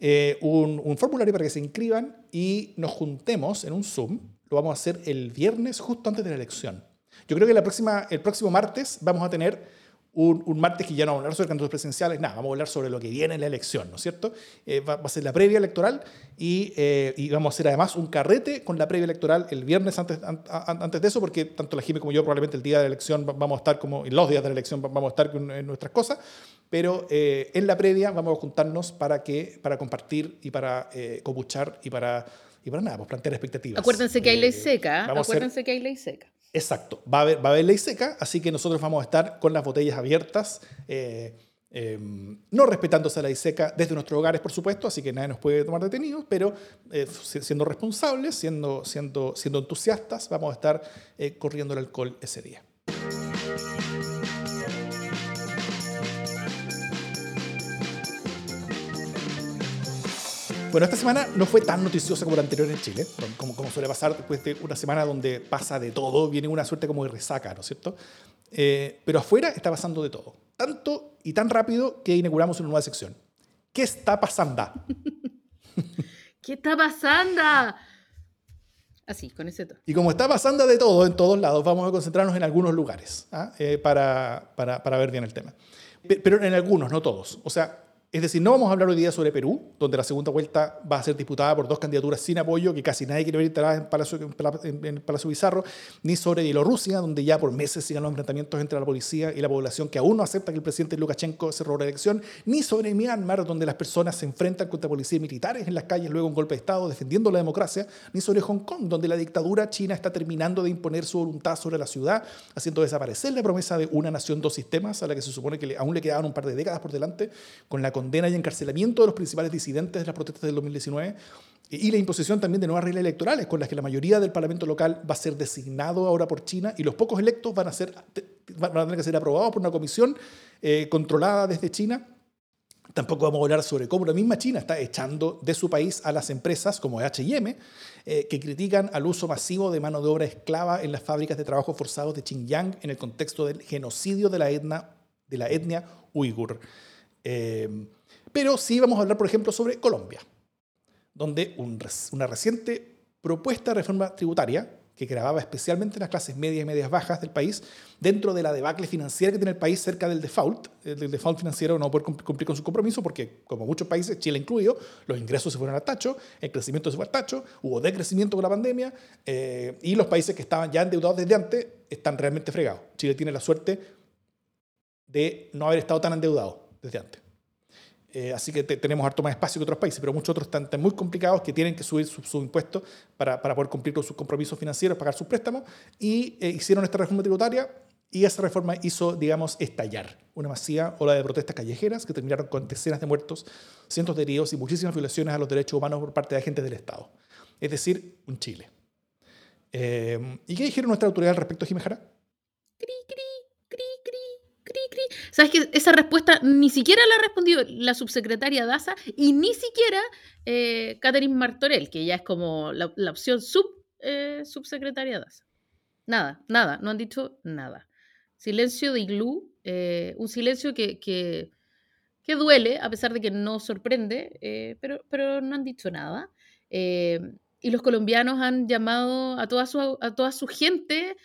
eh, un, un formulario para que se inscriban y nos juntemos en un Zoom, lo vamos a hacer el viernes justo antes de la elección. Yo creo que la próxima, el próximo martes vamos a tener un, un, martes que ya no vamos a hablar sobre candidatos presidenciales, nada, vamos a hablar sobre lo que viene en la elección, ¿no es cierto? Eh, va, va, a ser la previa electoral y, eh, y, vamos a hacer además un carrete con la previa electoral el viernes antes, an, antes de eso, porque tanto la Jimmy como yo probablemente el día de la elección vamos a estar como, en los días de la elección vamos a estar con, en nuestras cosas, pero eh, en la previa vamos a juntarnos para, que, para compartir y para eh, copuchar y para y para nada, pues plantear expectativas. Acuérdense que hay ley seca, acuérdense que hay ley seca. Exacto, va a, haber, va a haber ley seca, así que nosotros vamos a estar con las botellas abiertas, eh, em, no respetándose la ley seca desde nuestros hogares, por supuesto, así que nadie nos puede tomar detenidos, pero eh, siendo responsables, siendo, siendo, siendo entusiastas, vamos a estar eh, corriendo el alcohol ese día. Bueno, esta semana no fue tan noticiosa como la anterior en Chile, como, como suele pasar después de una semana donde pasa de todo, viene una suerte como de resaca, ¿no es cierto? Eh, pero afuera está pasando de todo, tanto y tan rápido que inauguramos una nueva sección. ¿Qué está pasando? [LAUGHS] ¿Qué está pasando? Así, con ese tono. Y como está pasando de todo en todos lados, vamos a concentrarnos en algunos lugares ¿ah? eh, para, para, para ver bien el tema. Pero en algunos, no todos. O sea, es decir, no vamos a hablar hoy día sobre Perú, donde la segunda vuelta va a ser disputada por dos candidaturas sin apoyo, que casi nadie quiere ver en Palacio, en Palacio Bizarro, ni sobre Bielorrusia, donde ya por meses sigan los enfrentamientos entre la policía y la población que aún no acepta que el presidente Lukashenko se robó la elección, ni sobre Myanmar, donde las personas se enfrentan contra policías militares en las calles luego un golpe de Estado defendiendo la democracia, ni sobre Hong Kong, donde la dictadura china está terminando de imponer su voluntad sobre la ciudad, haciendo desaparecer la promesa de una nación, dos sistemas, a la que se supone que aún le quedaban un par de décadas por delante, con la condena y encarcelamiento de los principales disidentes de las protestas del 2019 y la imposición también de nuevas reglas electorales con las que la mayoría del Parlamento local va a ser designado ahora por China y los pocos electos van a, ser, tener que ser aprobados por una comisión eh, controlada desde China. Tampoco vamos a hablar sobre cómo la misma China está echando de su país a las empresas como HM, eh, que critican al uso masivo de mano de obra esclava en las fábricas de trabajo forzados de Xinjiang en el contexto del genocidio de la etnia, de la etnia uigur. Eh, pero sí vamos a hablar, por ejemplo, sobre Colombia, donde una reciente propuesta de reforma tributaria que grababa especialmente las clases medias y medias bajas del país, dentro de la debacle financiera que tiene el país cerca del default, del default financiero no poder cumplir con su compromiso, porque como muchos países, Chile incluido, los ingresos se fueron al tacho, el crecimiento se fue al tacho, hubo decrecimiento con la pandemia, eh, y los países que estaban ya endeudados desde antes están realmente fregados. Chile tiene la suerte de no haber estado tan endeudado desde antes. Eh, así que tenemos harto más espacio que otros países, pero muchos otros están, muy complicados que tienen que subir sus su impuestos para, para, poder cumplir con sus compromisos financieros, pagar sus préstamos, y eh, hicieron esta reforma tributaria y esa reforma hizo, digamos, estallar una masiva ola de protestas callejeras que terminaron con decenas de muertos, cientos de heridos y muchísimas violaciones a los derechos humanos por parte de agentes del Estado. Es decir, un Chile. Eh, ¿Y qué dijeron nuestras autoridades al respecto, Jimejara? Cri, cri, cri, ¿Sabes que esa respuesta ni siquiera la ha respondido la subsecretaria Daza y ni siquiera eh, Catherine Martorell, que ya es como la, opción sub, eh, subsecretaria Daza? Nada, nada, no han dicho nada. Silencio de iglú, eh, un silencio que, que, duele, a pesar de que no sorprende, pero, pero no han dicho nada. y los colombianos han llamado a toda su, a toda su gente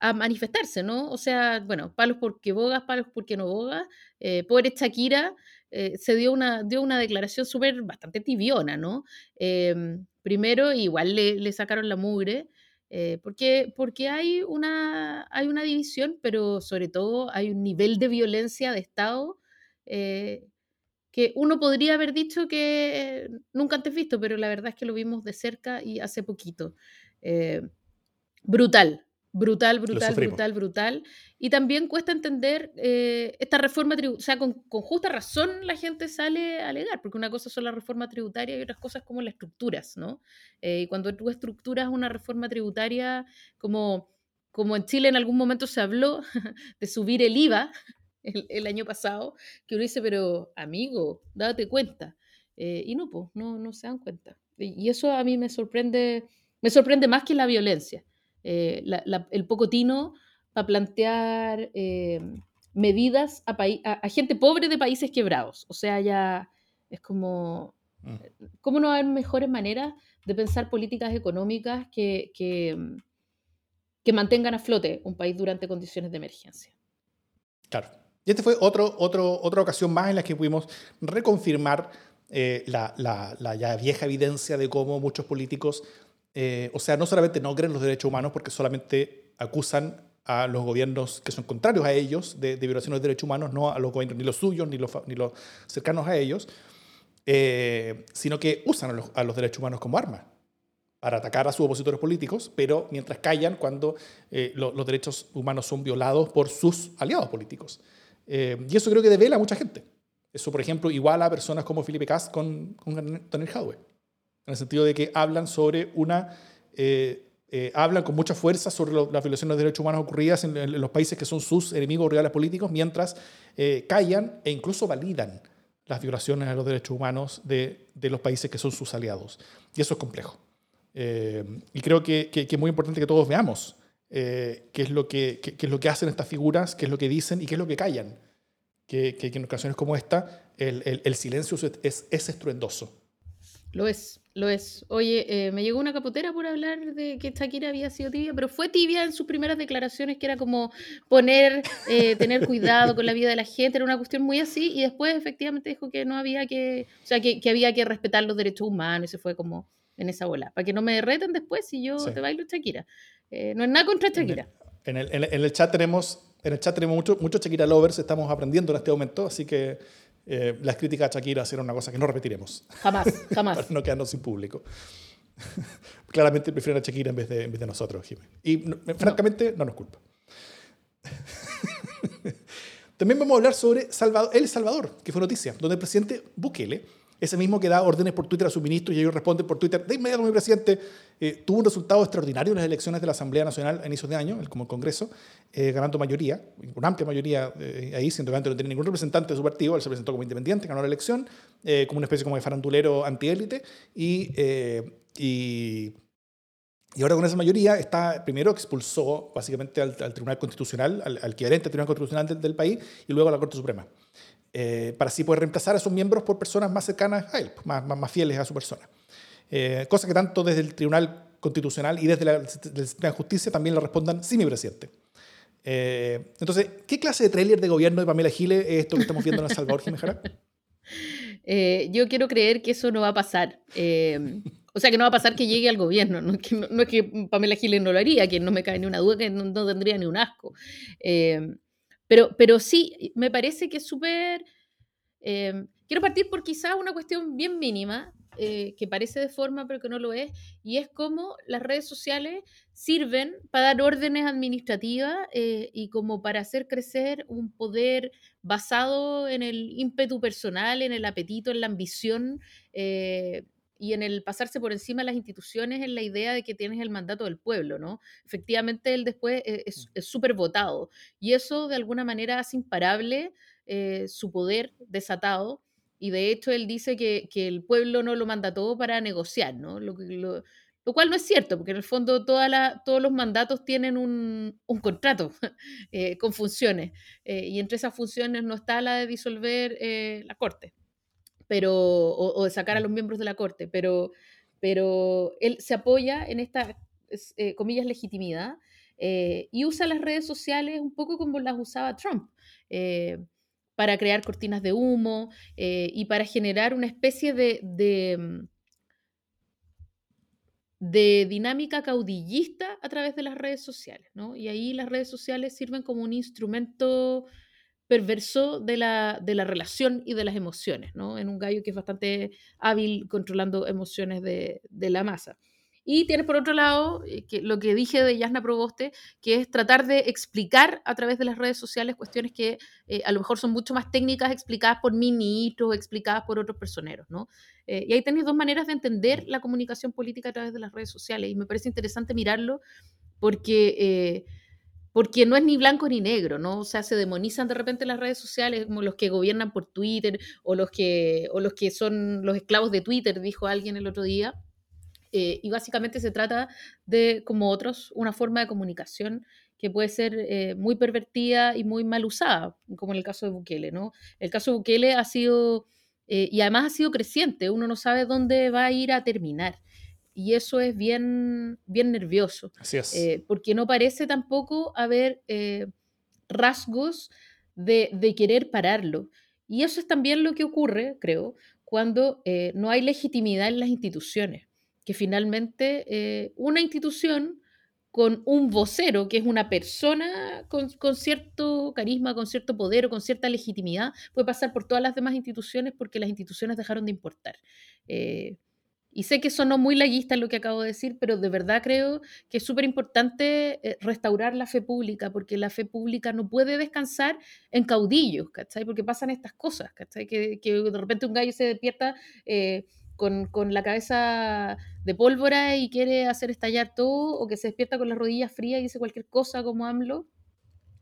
a manifestarse, ¿no? O sea, bueno, palos porque bogas, palos porque no bogas. Eh, pobre Shakira eh, se dio una, dio una declaración súper bastante tibiona, ¿no? Em, primero, igual le, sacaron la mugre, eh, porque, porque hay, una, hay una división, pero sobre todo hay un nivel de violencia de Estado que uno podría haber dicho que nunca antes visto, pero la verdad es que lo vimos de cerca y hace poquito. brutal, Brutal, brutal, brutal, brutal. Y también cuesta entender eh, esta reforma tributaria. O sea, con, justa razón la gente sale a alegar, porque una cosa son la reforma tributaria y otras cosas como las estructuras, ¿no? Eh, y cuando tú estructuras una reforma tributaria, como, como en Chile en algún momento se habló [LAUGHS] de subir el IVA [LAUGHS] el, año pasado, que uno dice, pero amigo, date cuenta. Eh, y no, pues, no, no se dan cuenta. Y eso a mí me sorprende, me sorprende más que la violencia. Eh, el poco tino para plantear eh, medidas a, gente pobre de países quebrados. O sea, ya es como, mm. ¿cómo no hay mejores maneras de pensar políticas económicas que, que, mantengan a flote un país durante condiciones de emergencia? Claro. Y esta fue otro, otro, otra ocasión más en la que pudimos reconfirmar eh, la, la, ya vieja evidencia de cómo muchos políticos eh, o sea, no solamente no creen los derechos humanos porque solamente acusan a los gobiernos que son contrarios a ellos de, violaciones de derechos humanos, no a los gobiernos, ni los suyos, ni los, cercanos a ellos, eh, sino que usan a los, derechos humanos como arma para atacar a sus opositores políticos, pero mientras callan cuando eh, los derechos humanos son violados por sus aliados políticos. Y eso creo que devela a mucha gente. Eso, por ejemplo, iguala a personas como Felipe Cast con, con Daniel Hadwe, en el sentido de que hablan sobre una... hablan con mucha fuerza sobre las violaciones de derechos humanos ocurridas en, los países que son sus enemigos o rivales políticos, mientras callan e incluso validan las violaciones a los derechos humanos de, de los países que son sus aliados. Y eso es complejo. Eh, y creo que, que, es muy importante que todos veamos eh, qué, es lo que, qué, es lo que hacen estas figuras, qué es lo que dicen y qué es lo que callan. Que, que en ocasiones como esta el, el, el silencio es, es estruendoso. Lo es, lo es. Oye, eh, me llegó una capotera por hablar de que Shakira había sido tibia, pero fue tibia en sus primeras declaraciones, que era como poner, eh, tener cuidado con la vida de la gente, era una cuestión muy así, y después efectivamente dijo que no había que, o sea, que, que había que respetar los derechos humanos, y se fue como en esa bola. Para que no me reten después si yo te bailo Shakira. Eh, no es nada contra Shakira. En el, en el, en el chat tenemos, en el chat tenemos muchos mucho Shakira lovers, estamos aprendiendo en este momento, así que eh, las críticas a Shakira serán una cosa que no repetiremos. Jamás, [LAUGHS] jamás. para no quedarnos sin público. [LAUGHS] Claramente prefieren a Shakira en vez de, en vez de nosotros, Jiménez. Y francamente no nos culpa. [LAUGHS] También vamos a hablar sobre Salvador, El Salvador, que fue noticia, donde el presidente Bukele ese mismo que da órdenes por Twitter a sus ministros y ellos responden por Twitter, de inmediato mi presidente, eh, tuvo un resultado extraordinario en las elecciones de la Asamblea Nacional a inicios de año, como el Congreso, eh, ganando mayoría, una amplia mayoría eh, ahí, siendo que no tenía ningún representante de su partido, él se presentó como independiente, ganó la elección, como una especie como de farandulero antiélite, y, y, y, ahora con esa mayoría está, primero expulsó básicamente al, Tribunal Constitucional, al, al equivalente Tribunal Constitucional del, del país, y luego a la Corte Suprema. Eh, para así poder reemplazar a sus miembros por personas más cercanas a él, más, más, fieles a su persona. Eh, cosa que tanto desde el Tribunal Constitucional y desde la, sistema de justicia también le respondan, sí, mi presidente. Eh, entonces, ¿qué clase de tráiler de gobierno de Pamela Giles es esto que estamos viendo en El Salvador, Jiménez [LAUGHS] yo quiero creer que eso no va a pasar. o sea, que no va a pasar que llegue al gobierno. No que, no, es que Pamela Giles no lo haría, que no me cae ni una duda, que no, no tendría ni un asco. Pero, pero sí, me parece que es súper... Eh, quiero partir por quizás una cuestión bien mínima, eh, que parece de forma pero que no lo es, y es cómo las redes sociales sirven para dar órdenes administrativas eh, y como para hacer crecer un poder basado en el ímpetu personal, en el apetito, en la ambición y en el pasarse por encima de las instituciones en la idea de que tienes el mandato del pueblo, ¿no? Efectivamente, él después e, es súper votado y eso de alguna manera hace imparable eh, su poder desatado y de hecho él dice que, que, el pueblo no lo mandató para negociar, ¿no? Lo, lo, lo cual no es cierto, porque en el fondo toda la, todos los mandatos tienen un, un contrato [LAUGHS] eh, con funciones eh, y entre esas funciones no está la de disolver la Corte pero, o, de sacar a los miembros de la Corte, pero, pero él se apoya en esta, eh, comillas, legitimidad eh, y usa las redes sociales un poco como las usaba Trump. Eh, para crear cortinas de humo y para generar una especie de, de, mm, de, dinámica caudillista a través de las redes sociales. ¿no? Y ahí las redes sociales sirven como un instrumento perverso de la, de la relación y de las emociones, ¿no? En un gallo que es bastante hábil controlando emociones de, de la masa. Y tienes por otro lado eh, que lo que dije de Yasna Proboste, que es tratar de explicar a través de las redes sociales cuestiones que eh, a lo mejor son mucho más técnicas explicadas por ministros, explicadas por otros personeros, ¿no? Eh, y ahí tenéis dos maneras de entender la comunicación política a través de las redes sociales y me parece interesante mirarlo porque porque no es ni blanco ni negro, ¿no? O sea, se demonizan de repente las redes sociales como los que gobiernan por Twitter o los que, o los que son los esclavos de Twitter, dijo alguien el otro día. Eh, y básicamente se trata de, como otros, una forma de comunicación que puede ser eh, muy pervertida y muy mal usada, como en el caso de Bukele, ¿no? El caso de Bukele ha sido, eh, y además ha sido creciente, uno no sabe dónde va a ir a terminar y eso es bien, bien nervioso. Eh, porque no parece tampoco haber eh, rasgos de, querer pararlo. Y eso es también lo que ocurre, creo, cuando eh, no hay legitimidad en las instituciones, que finalmente una institución con un vocero, que es una persona con, cierto carisma, con cierto poder o con cierta legitimidad, puede pasar por todas las demás instituciones porque las instituciones dejaron de importar. Eh, y sé que sonó muy laguista lo que acabo de decir, pero de verdad creo que es súper importante eh, restaurar la fe pública, porque la fe pública no puede descansar en caudillos, ¿cachai? Porque pasan estas cosas, ¿cachai? Que, de repente un gallo se despierta eh, con, la cabeza de pólvora y quiere hacer estallar todo, o que se despierta con las rodillas frías y dice cualquier cosa como AMLO.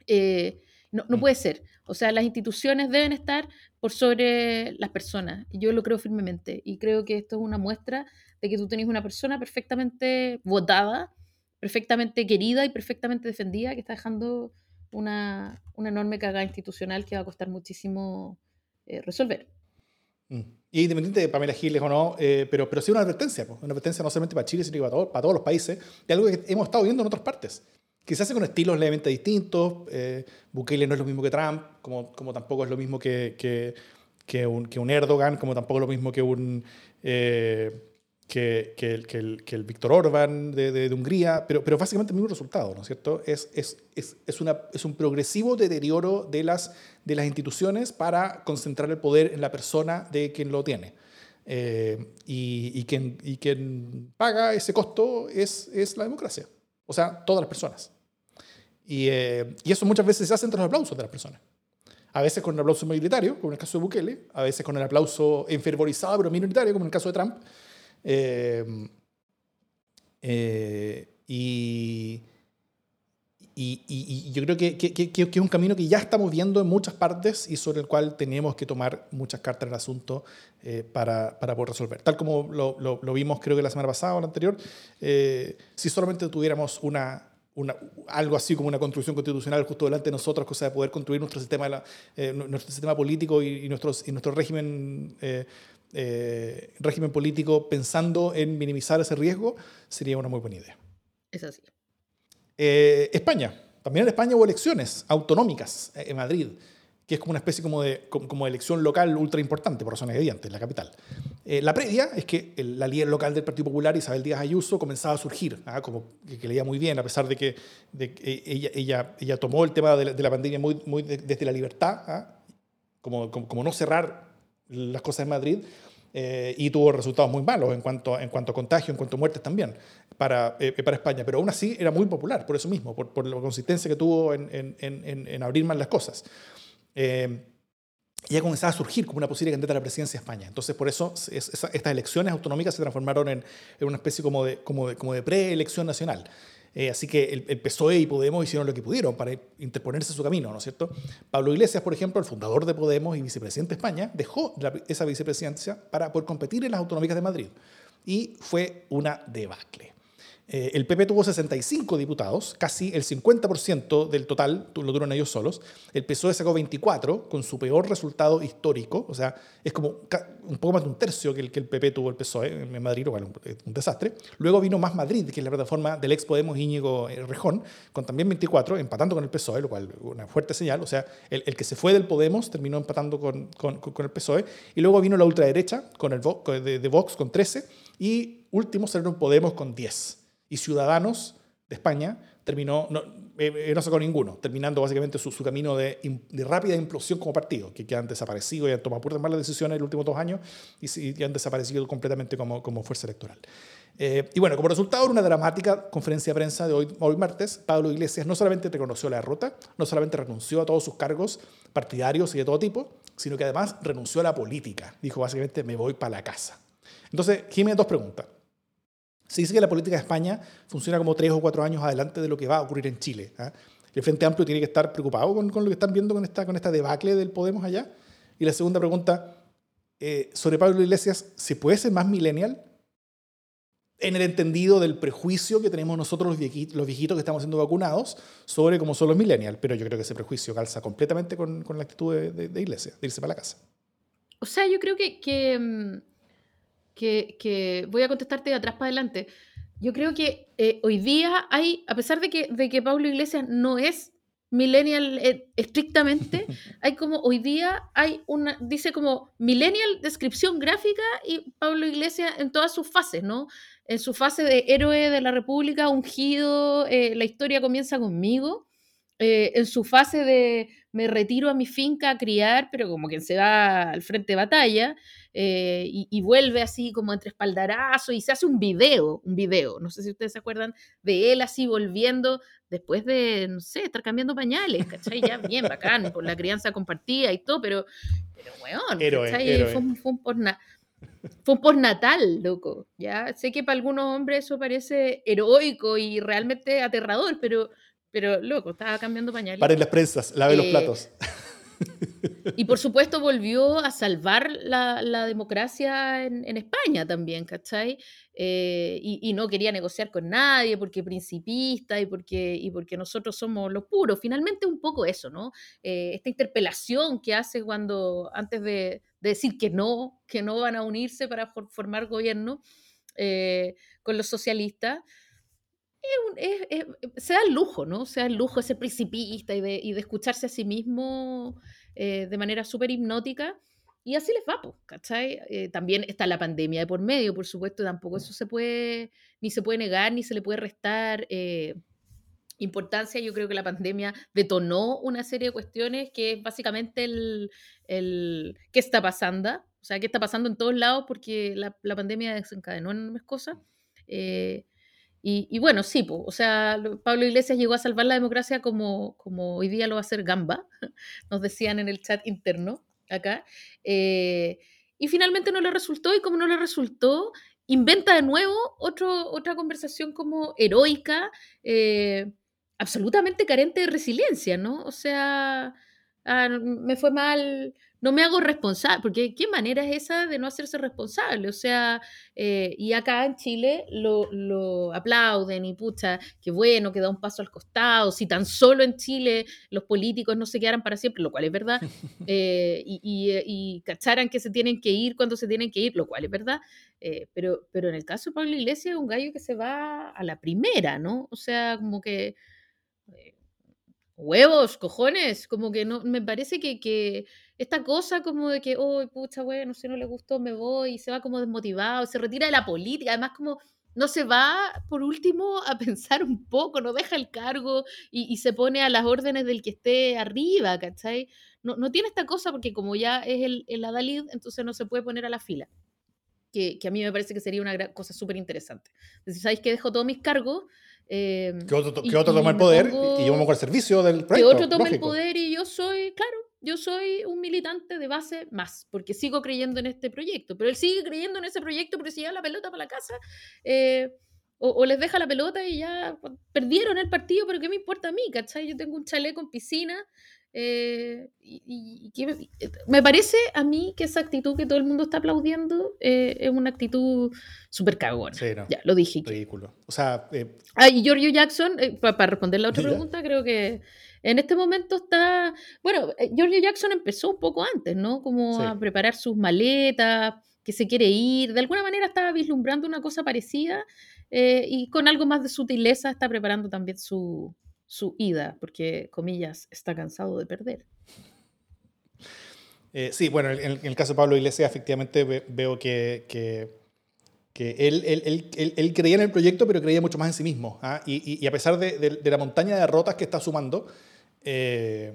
Eh, no, no, mm. puede ser. O sea, las instituciones deben estar por sobre las personas. Y yo lo creo firmemente. Y creo que esto es una muestra de que tú tenés una persona perfectamente votada, perfectamente querida y perfectamente defendida, que está dejando una, una enorme cagada institucional que va a costar muchísimo eh, resolver. Mm. Y independiente de Pamela Giles o no, eh, pero, pero sí una advertencia, una advertencia no solamente para Chile, sino para, para todos los países, de algo que hemos estado viendo en otras partes. Quizás con estilos levemente distintos. Eh, Bukele no es lo mismo que Trump, como, como tampoco es lo mismo que, que, que, un, que un, Erdogan, como tampoco es lo mismo que un... Eh, que, que, el, que, el, que el Víctor Orban de, de, Hungría, pero, pero básicamente el mismo resultado, ¿no es cierto? Es, es, es, es, una, es un progresivo deterioro de las, de las instituciones para concentrar el poder en la persona de quien lo tiene. Eh, y, y, quien, y quien paga ese costo es, es la democracia, o sea, todas las personas. Eh, y, eso muchas veces se hace entre los aplausos de las personas. A veces con el aplauso mayoritario, como en el caso de Bukele, a veces con el aplauso enfervorizado pero minoritario, como en el caso de Trump. Eh, eh, y, y, yo creo que, que, que, es un camino que ya estamos viendo en muchas partes y sobre el cual tenemos que tomar muchas cartas en el asunto para, para, poder resolver. Tal como lo, lo, lo, vimos creo que la semana pasada o la anterior, si solamente tuviéramos una, algo así como una construcción constitucional justo delante de nosotros, cosa de poder construir nuestro sistema, eh, nuestro sistema político y, nuestros, y nuestro régimen, eh, eh, régimen político pensando en minimizar ese riesgo, sería una muy buena idea. Es así. España. También en España hubo elecciones autonómicas en Madrid que es como una especie como de, como, elección local ultra importante, por razones evidentes, en la capital. Eh, la previa es que la líder local del Partido Popular, Isabel Díaz Ayuso, comenzaba a surgir, ¿ah? como que, leía muy bien, a pesar de que, de ella, ella, ella, tomó el tema de la, pandemia muy, muy desde la libertad, ¿ah? como, como, no cerrar las cosas en Madrid, eh, y tuvo resultados muy malos en cuanto, en cuanto a contagio, en cuanto a muertes también para, eh, para España. Pero aún así era muy popular, por eso mismo, por, por la consistencia que tuvo en, en, en, en abrir más las cosas eh, comenzaba a surgir como una posible candidata a la presidencia de España. Entonces, por eso estas elecciones autonómicas se transformaron en, una especie como de, como de, como de preelección nacional. Eh, así que el, PSOE y Podemos hicieron lo que pudieron para interponerse su camino, ¿no es cierto? Pablo Iglesias, por ejemplo, el fundador de Podemos y vicepresidente de España, dejó esa vicepresidencia para poder competir en las autonómicas de Madrid. Y fue una debacle. Eh, el PP tuvo 65 diputados, casi el 50% del total lo tuvieron ellos solos. El PSOE sacó 24, con su peor resultado histórico. O sea, es como un poco más de un tercio que el que el PP tuvo el PSOE en Madrid, lo cual es un, desastre. Luego vino Más Madrid, que es la plataforma del ex Podemos Íñigo eh, Rejón, con también 24, empatando con el PSOE, lo cual una fuerte señal. O sea, el, que se fue del Podemos terminó empatando con, con, con, el PSOE. Y luego vino la ultraderecha con el, de, de Vox con 13. Y último salieron Podemos con 10 y Ciudadanos de España terminó, no, eh, eh, no sacó ninguno, terminando básicamente su, su camino de, de, rápida implosión como partido, que, que han desaparecido y han tomado puras malas decisiones en los últimos dos años y, y han desaparecido completamente como, como fuerza electoral. Eh, y bueno, como resultado de una dramática conferencia de prensa de hoy, hoy martes, Pablo Iglesias no solamente reconoció la derrota, no solamente renunció a todos sus cargos partidarios y de todo tipo, sino que además renunció a la política. Dijo básicamente, me voy para la casa. Entonces, Jiménez, dos preguntas. Se dice que la política de España funciona como tres o cuatro años adelante de lo que va a ocurrir en Chile. ¿ah? El Frente Amplio tiene que estar preocupado con, lo que están viendo con esta, con esta debacle del Podemos allá. Y la segunda pregunta, eh, sobre Pablo Iglesias, ¿se puede ser más millennial? En el entendido del prejuicio que tenemos nosotros los viejitos, que estamos siendo vacunados sobre cómo son los millennials. Pero yo creo que ese prejuicio calza completamente con, la actitud de, Iglesias, de irse para la casa. O sea, yo creo que, que mm, que, voy a contestarte de atrás para adelante. Yo creo que eh, hoy día hay, a pesar de que, de que Pablo Iglesias no es millennial eh, estrictamente, [LAUGHS] hay como hoy día hay una, dice como millennial descripción gráfica y Pablo Iglesias en todas sus fases, ¿no? En su fase de héroe de la República, ungido, eh, la historia comienza conmigo. Eh, en su fase de me retiro a mi finca a criar, pero como quien se va al frente de batalla, eh, y, vuelve así como entre espaldarazo y se hace un video, un video, no sé si ustedes se acuerdan de él así volviendo después de, no sé, estar cambiando pañales, ¿cachai? Ya bien, bacán, por la crianza compartida y todo, pero, pero weón, Fue, un, fue un postnatal, loco, ¿ya? Sé que para algunos hombres eso parece heroico y realmente aterrador, pero pero loco, estaba cambiando pañales. Paren las prensas, lave los eh, platos. [LAUGHS] Y por supuesto volvió a salvar la, democracia en, España también, ¿cachai? Eh, y, no quería negociar con nadie porque principista y porque, y porque nosotros somos los puros. Finalmente un poco eso, ¿no? Eh, esta interpelación que hace cuando, antes de, decir que no, que no van a unirse para formar gobierno con los socialistas, sea el lujo, ¿no? Sea el lujo ese principista y de, y de escucharse a sí mismo eh, de manera súper hipnótica. Y así les va, ¿cachai? Eh, también está la pandemia de por medio, por supuesto, tampoco eso se puede, ni se puede negar, ni se le puede restar eh, importancia. Yo creo que la pandemia detonó una serie de cuestiones que es básicamente el, el qué está pasando, o sea, qué está pasando en todos lados porque la, la pandemia desencadenó enormes cosas. Eh, y, bueno, sí, o sea, Pablo Iglesias llegó a salvar la democracia como, como hoy día lo va a hacer Gamba, [LAUGHS] nos decían en el chat interno acá. Eh, y finalmente no le resultó, y como no le resultó, inventa de nuevo otro, otra conversación como heroica, eh, absolutamente carente de resiliencia, ¿no? O sea, ah, me fue mal, no me hago responsable, porque qué manera es esa de no hacerse responsable, o sea, eh, y acá en Chile lo, aplauden y pucha, qué bueno que da un paso al costado, si tan solo en Chile los políticos no se quedaran para siempre, lo cual es verdad, [LAUGHS] eh, y, cacharan que se tienen que ir cuando se tienen que ir, lo cual es verdad, eh, pero, pero en el caso de Pablo Iglesias es un gallo que se va a la primera, ¿no? O sea, como que huevos, cojones, como que no, me parece que, que esta cosa como de que, oh, pucha, bueno, si no le gustó, me voy, y se va como desmotivado, se retira de la política, además como no se va, por último, a [LAUGHS] pensar un poco, no deja el cargo y, se pone a las órdenes del que esté arriba, ¿cachai? No, no tiene esta cosa porque como ya es el, el Adalid, entonces no se puede poner a la fila. Que, que a mí me parece que sería una cosa súper interesante. Entonces, ¿sabéis que dejo todos mis cargos? Eh, que otro, que otro toma el poder y yo me al servicio del proyecto. Que otro tome el poder y yo soy, claro, yo soy un militante de base más, porque sigo creyendo en este proyecto. Pero él sigue creyendo en ese proyecto porque si lleva la pelota para la casa, eh, o, les deja la pelota y ya perdieron el partido, pero ¿qué me importa a mí? ¿Cachai? Yo tengo un chalet con piscina. Eh, y, me parece a mí que esa actitud que todo el mundo está aplaudiendo eh, es una actitud súper cagona. Ya, lo dije. Ridículo. O sea. Ah, y Giorgio Jackson, para responder la otra pregunta, creo que en este momento está, bueno, eh, Giorgio Jackson empezó un poco antes, ¿no? Como a preparar sus maletas, que se quiere ir, de alguna manera estaba vislumbrando una cosa parecida eh, y con algo más de sutileza está preparando también su, su ida, porque, comillas, está cansado de perder. Eh, sí, bueno, en, el caso de Pablo Iglesias, efectivamente veo que, que, que él, él, él, él, creía en el proyecto, pero creía mucho más en sí mismo. ¿ah? Y, y, a pesar de, de, la montaña de derrotas que está sumando, eh,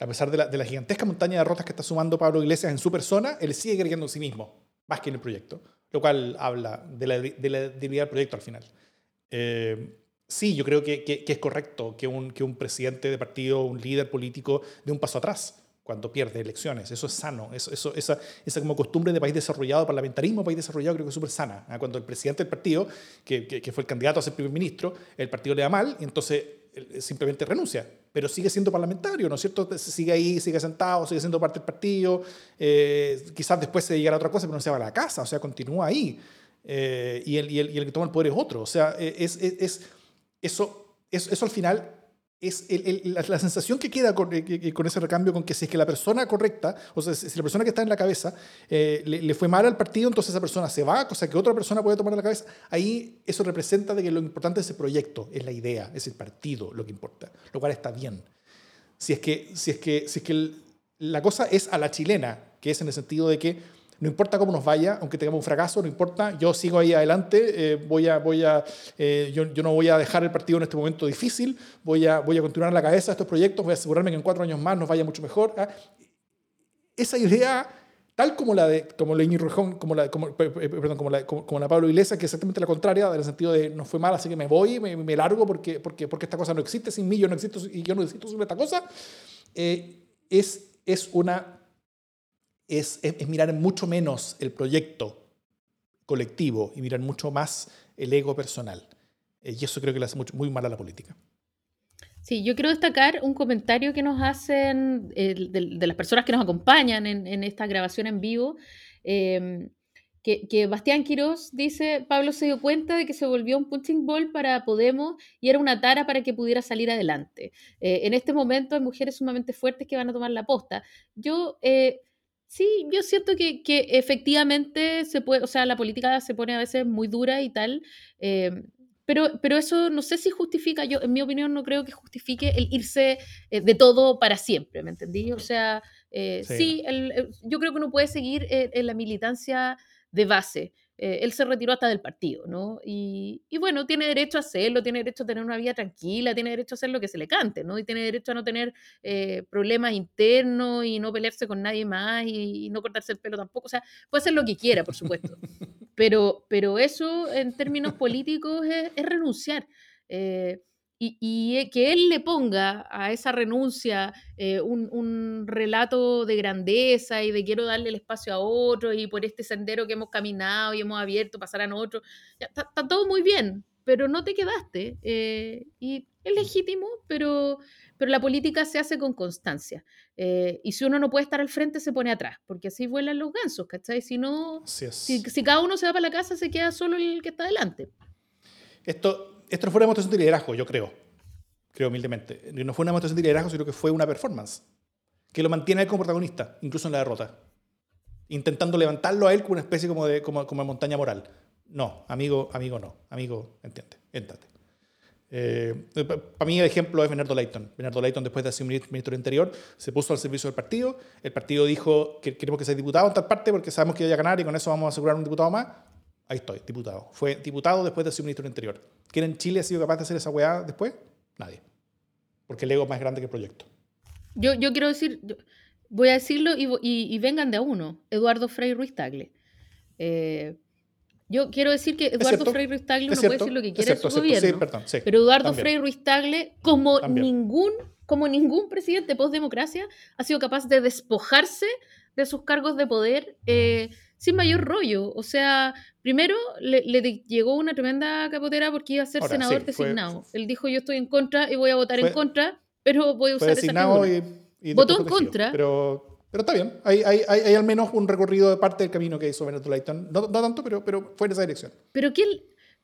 a pesar de la, gigantesca montaña de derrotas que está sumando Pablo Iglesias en su persona, él sigue creyendo en sí mismo, más que en el proyecto, lo cual habla de la, debilidad del proyecto al final. Eh, sí, yo creo que, es correcto que un, presidente de partido, un líder político, dé un paso atrás cuando pierde elecciones. Eso es sano. Eso, eso, esa, como costumbre de país desarrollado, parlamentarismo país desarrollado, creo que es súper sana. ¿ah? Cuando el presidente del partido, que, que, fue el candidato a ser primer ministro, el partido le da mal, y entonces simplemente renuncia pero sigue siendo parlamentario, ¿no es cierto? Sigue ahí, sigue sentado, sigue siendo parte del partido, eh, quizás después se llegará a otra cosa, pero no se va a la casa, o sea, continúa ahí. Eh, y, el, que toma el poder es otro, o sea, eh, es, es, es eso, eso, eso al final es la, sensación que queda con, eh, con, ese recambio, con que si es que la persona correcta, o sea, si la persona que está en la cabeza eh, le, fue mal al partido, entonces esa persona se va, cosa que otra persona puede tomar en la cabeza, ahí eso representa de que lo importante es ese proyecto, es la idea, es el partido lo que importa, lo cual está bien. Si es que, si es que, si es que la cosa es a la chilena, que es en el sentido de que no importa cómo nos vaya, aunque tengamos un fracaso, no importa, yo sigo ahí adelante, eh, voy a, voy a, eh, yo, no voy a dejar el partido en este momento difícil, voy a, voy a continuar en la cabeza estos proyectos, voy a asegurarme que en cuatro años más nos vaya mucho mejor. ¿ah? Esa idea, tal como la de como la como la, como, perdón, como la, como, la Pablo Iglesias, que es exactamente la contraria, en el sentido de no fue mal, así que me voy, me, largo porque, porque, porque esta cosa no existe, sin mí yo no existo y yo no existo sin esta cosa, eh, es, es una es, mirar mucho menos el proyecto colectivo y mirar mucho más el ego personal. Eh, y eso creo que le hace muy mal a la política. Sí, yo quiero destacar un comentario que nos hacen eh, de, las personas que nos acompañan en, esta grabación en vivo. Em, que, Bastián Quirós dice, Pablo se dio cuenta de que se volvió un punching ball para Podemos y era una tara para que pudiera salir adelante. Eh, en este momento hay mujeres sumamente fuertes que van a tomar la posta. Yo Sí, yo siento que, que, efectivamente se puede, o sea, la política se pone a veces muy dura y tal, em, pero, pero eso no sé si justifica, yo en mi opinión no creo que justifique el irse eh, de todo para siempre, ¿me entendí? O sea, eh, sí, yo creo que uno puede seguir en la militancia de base, eh, él se retiró hasta del partido, ¿no? Y, bueno, tiene derecho a hacerlo, tiene derecho a tener una vida tranquila, tiene derecho a hacer lo que se le cante, ¿no? Y tiene derecho a no tener eh, problemas internos y no pelearse con nadie más y, no cortarse el pelo tampoco. O sea, puede hacer lo que quiera, por supuesto. [LAUGHS] Pero, pero eso en términos políticos es, renunciar. Eh, y, eh, que él le ponga a esa renuncia eh, un, relato de grandeza y de quiero darle el espacio a otro y por este sendero que hemos caminado y hemos abierto pasarán otros. Está, todo muy bien, pero no te quedaste. Eh, y es legítimo, pero, pero la política se hace con constancia. y si uno no puede estar al frente, se pone atrás, porque así vuelan los gansos, ¿cachai? Si no, si, si, cada uno se va para la casa, se queda solo el que está adelante. Esto, esto fue una demostración de liderazgo, yo creo. Creo humildemente. No fue una demostración de liderazgo, sino que fue una performance. Que lo mantiene él como protagonista, incluso en la derrota. Intentando levantarlo a él como una especie como de como, como montaña moral. No, amigo, amigo no. Amigo, entiende, éntate. Eh, para mí el ejemplo es Bernardo Leighton. Bernardo Leighton, después de ser ministro del Interior, se puso al servicio del partido. El partido dijo que queremos que sea diputado en tal parte porque sabemos que voy a ganar y con eso vamos a asegurar un diputado más. Ahí estoy, diputado. Fue diputado después de ser ministro del Interior. ¿Quién en Chile ha sido capaz de hacer esa weá después? Nadie. Porque el ego es más grande que el proyecto. Yo, yo quiero decir, voy a decirlo y, y, vengan de a uno. Eduardo Frei Ruiz Tagle. Eh, yo quiero decir que Eduardo Frei Ruiz Tagle no puede decir lo que quiere en su gobierno. pero Eduardo Frei Ruiz Tagle, como ningún, como ningún presidente post-democracia, ha sido capaz de despojarse de sus cargos de poder. Eh, sin mayor rollo. O sea, primero le, llegó una tremenda capotera porque iba a ser senador designado. Él dijo, yo estoy en contra y voy a votar en contra, pero voy a usar esa figura. Y, Votó en contra. Pero, pero está bien, hay, hay, hay, al menos un recorrido de parte del camino que hizo Benito Leighton. No, no tanto, pero, pero fue en esa dirección. Pero ¿quién,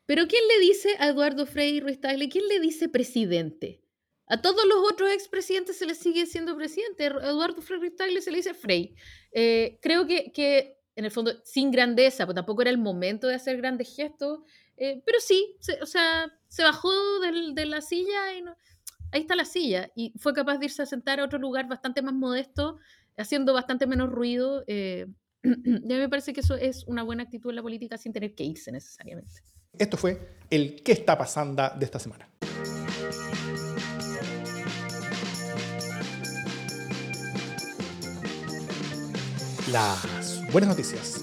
pero ¿quién le dice a Eduardo Frei Ruiz Tagle, quién le dice presidente? A todos los otros expresidentes se les sigue siendo presidente. Eduardo Frei Ruiz Tagle se le dice Frei. Eh, creo que, que en el fondo, sin grandeza, pues tampoco era el momento de hacer grandes gestos, eh, pero sí, o sea, se bajó de la silla y ahí está la silla, y fue capaz de irse a sentar a otro lugar bastante más modesto, haciendo bastante menos ruido. Eh, [CLEARS THROAT] y a mí me parece que eso es una buena actitud en la política sin tener que irse necesariamente. Esto fue el ¿Qué está pasando? de esta semana. Las buenas noticias.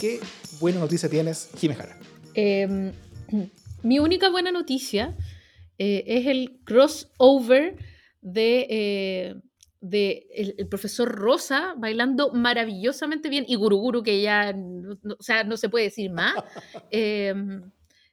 ¿Qué buena noticia tienes, Jimejara? Em, [CLEARS THROAT] mi única buena noticia eh, es el crossover de, eh, de el, profesor Rosa bailando maravillosamente bien y Guruguru, que ya no, o sea, no se puede decir más, [LAUGHS] em,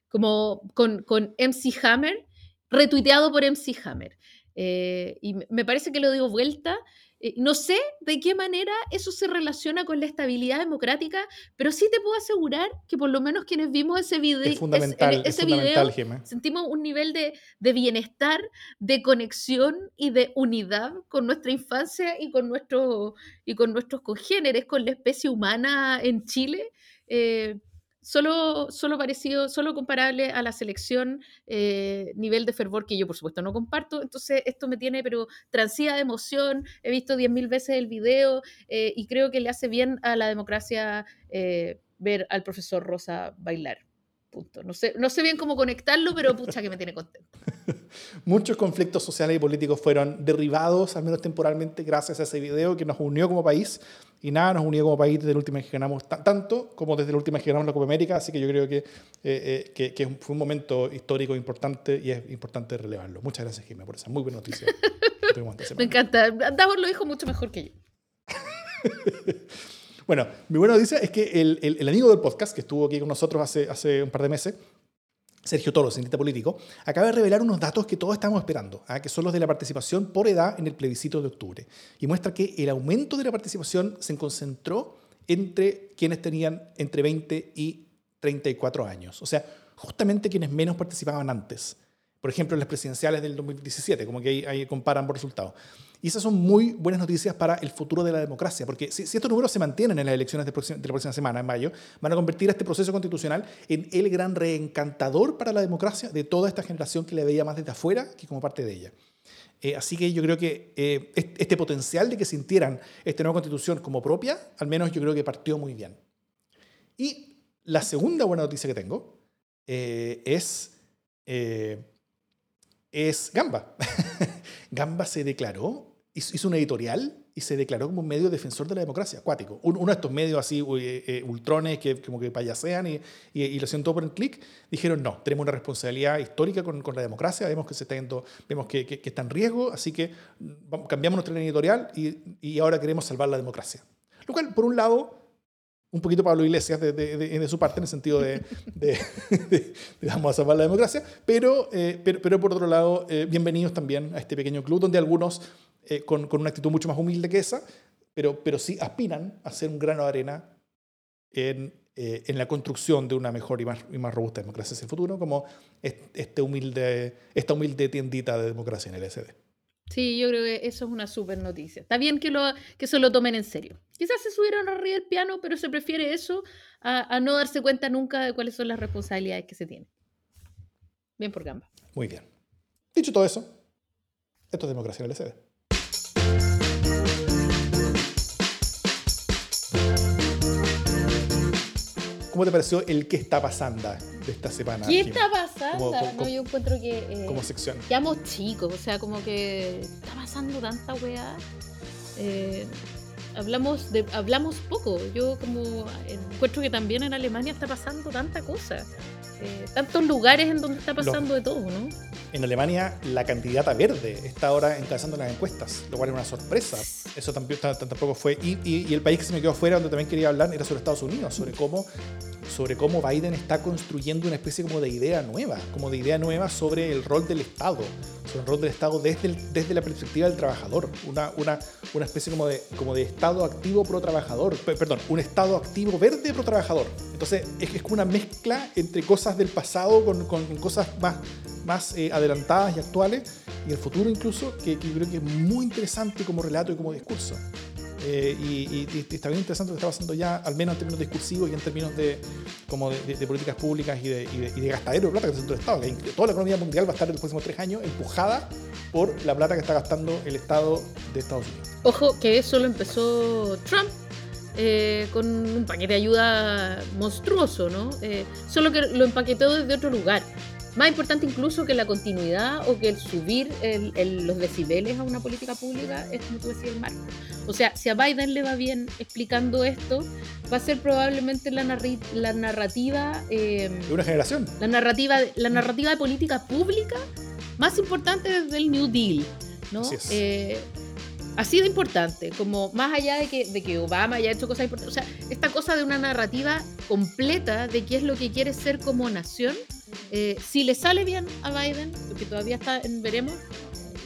como con, con MC Hammer, retuiteado por MC Hammer. Eh, y me parece que lo dio vuelta eh, no sé de qué manera eso se relaciona con la estabilidad democrática, pero sí te puedo asegurar que por lo menos quienes vimos ese, video, es fundamental, ese video sentimos un nivel de, bienestar, de conexión y de unidad con nuestra infancia y con, nuestro, y con nuestros congéneres, con la especie humana en Chile. Eh, solo, solo parecido, solo comparable a la selección, eh, nivel de fervor que yo por supuesto no comparto. Entonces esto me tiene pero transida de emoción, he visto 10.000 veces el video eh, y creo que le hace bien a la democracia eh, ver al profesor Rosa bailar. Punto. No sé, no sé bien cómo conectarlo, pero pucha que me tiene contento. [LAUGHS] Muchos conflictos sociales y políticos fueron derribados, al menos temporalmente, gracias a ese video que nos unió como país. Y nada, nos unió como país desde la última vez que ganamos tanto como desde la última vez que ganamos la Copa América. Así que yo creo que, eh, eh, que, fue un momento histórico importante y es importante relevarlo. Muchas gracias, Jimmy, por esa muy buena noticia. [LAUGHS] me encanta. Davos lo dijo mucho mejor que yo. [LAUGHS] Bueno, mi buena noticia es que el, el, amigo del podcast, que estuvo aquí con nosotros hace, un par de meses, Sergio Toro, cientista político, acaba de revelar unos datos que todos estamos esperando, ¿ah? que son los de la participación por edad en el plebiscito de octubre. Y muestra que el aumento de la participación se concentró entre quienes tenían entre 20 y 34 años. O sea, justamente quienes menos participaban antes. Por ejemplo, en las presidenciales del 2017, como que ahí, ahí comparan por resultados. Y esas son muy buenas noticias para el futuro de la democracia, porque si, estos números se mantienen en las elecciones de, de, la próxima semana, en mayo, van a convertir a este proceso constitucional en el gran reencantador para la democracia de toda esta generación que le veía más desde afuera que como parte de ella. Eh, así que yo creo que eh, este potencial de que sintieran esta nueva constitución como propia, al menos yo creo que partió muy bien. Y la segunda buena noticia que tengo eh, es, es Gamba. [LAUGHS] Gamba se declaró hizo, una editorial y se declaró como un medio defensor de la democracia, acuático. Uno de estos medios así, eh, eh, ultrones, que como que payasean y, y, lo hacen todo por el clic, dijeron, no, tenemos una responsabilidad histórica con, con la democracia, vemos que, se está, vemos que, que, está en riesgo, así que mm, cambiamos nuestra editorial y, y ahora queremos salvar la democracia. Lo cual, por un lado, un poquito Pablo Iglesias de, de, de, su parte en el sentido de, de, vamos a salvar la democracia, pero, eh, pero, pero, por otro lado, bienvenidos también a este pequeño club donde algunos eh, con, con, una actitud mucho más humilde que esa, pero, pero sí aspiran a ser un grano de arena en, eh, en la construcción de una mejor y más, y más robusta democracia hacia el futuro, como este humilde, esta humilde tiendita de democracia en el SD. Sí, yo creo que eso es una súper noticia. Está bien que, lo, que se lo tomen en serio. Quizás se subieron arriba del piano, pero se prefiere eso a, no darse cuenta nunca de cuáles son las responsabilidades que se tienen. Bien por Gamba. Muy bien. Dicho todo eso, esto es democracia en el SD. ¿Cómo te pareció el qué está pasando de esta semana? ¿Qué está pasando? no, yo encuentro que. Eh, como sección. Quedamos chicos, o sea, como que está pasando tanta weá. Eh, hablamos, de, hablamos poco. Yo, como encuentro que también en Alemania está pasando tanta cosa. Eh, tantos lugares en donde está pasando de todo, ¿no? En Alemania la candidata verde está ahora encabezando las encuestas, lo cual es una sorpresa. Eso tampoco fue. Y, el país que se me quedó fuera, donde también quería hablar, era sobre Estados Unidos, sobre cómo, sobre cómo Biden está construyendo una especie como de idea nueva, como de idea nueva sobre el rol del Estado, sobre el rol del Estado desde, desde la perspectiva del trabajador, una, una, una especie como de, como de Estado activo pro trabajador, perdón, un Estado activo verde pro trabajador. Entonces es, es una mezcla entre cosas del pasado con, con cosas más, más eh, adelantadas y actuales y el futuro incluso, que, que, yo creo que es muy interesante como relato y como discurso. Eh, y, está bien interesante lo que está pasando ya, al menos en términos discursivos y en términos de, como de, políticas públicas y de, y de, gastadero de plata que está haciendo el Estado. Que toda la economía mundial va a estar en los próximos tres años empujada por la plata que está gastando el Estado de Estados Unidos. Ojo, que eso lo empezó Trump eh, con un paquete de ayuda monstruoso, ¿no? Eh, solo que lo empaquetó desde otro lugar. Más importante incluso que la continuidad o que el subir los decibeles a una política pública es, como tú decías, el marco. O sea, si a Biden le va bien explicando esto, va a ser probablemente la, la narrativa... Eh, de una generación. La narrativa, la narrativa de política pública más importante desde el New Deal, ¿no? Así de importante, como más allá de que, de que Obama haya hecho cosas importantes, o sea, esta cosa de una narrativa completa de qué es lo que quiere ser como nación, eh, si le sale bien a Biden, porque todavía está en veremos,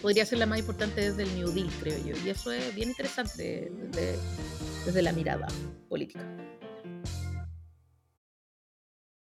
podría ser la más importante desde el New Deal, creo yo. Y eso es bien interesante desde, desde la mirada política.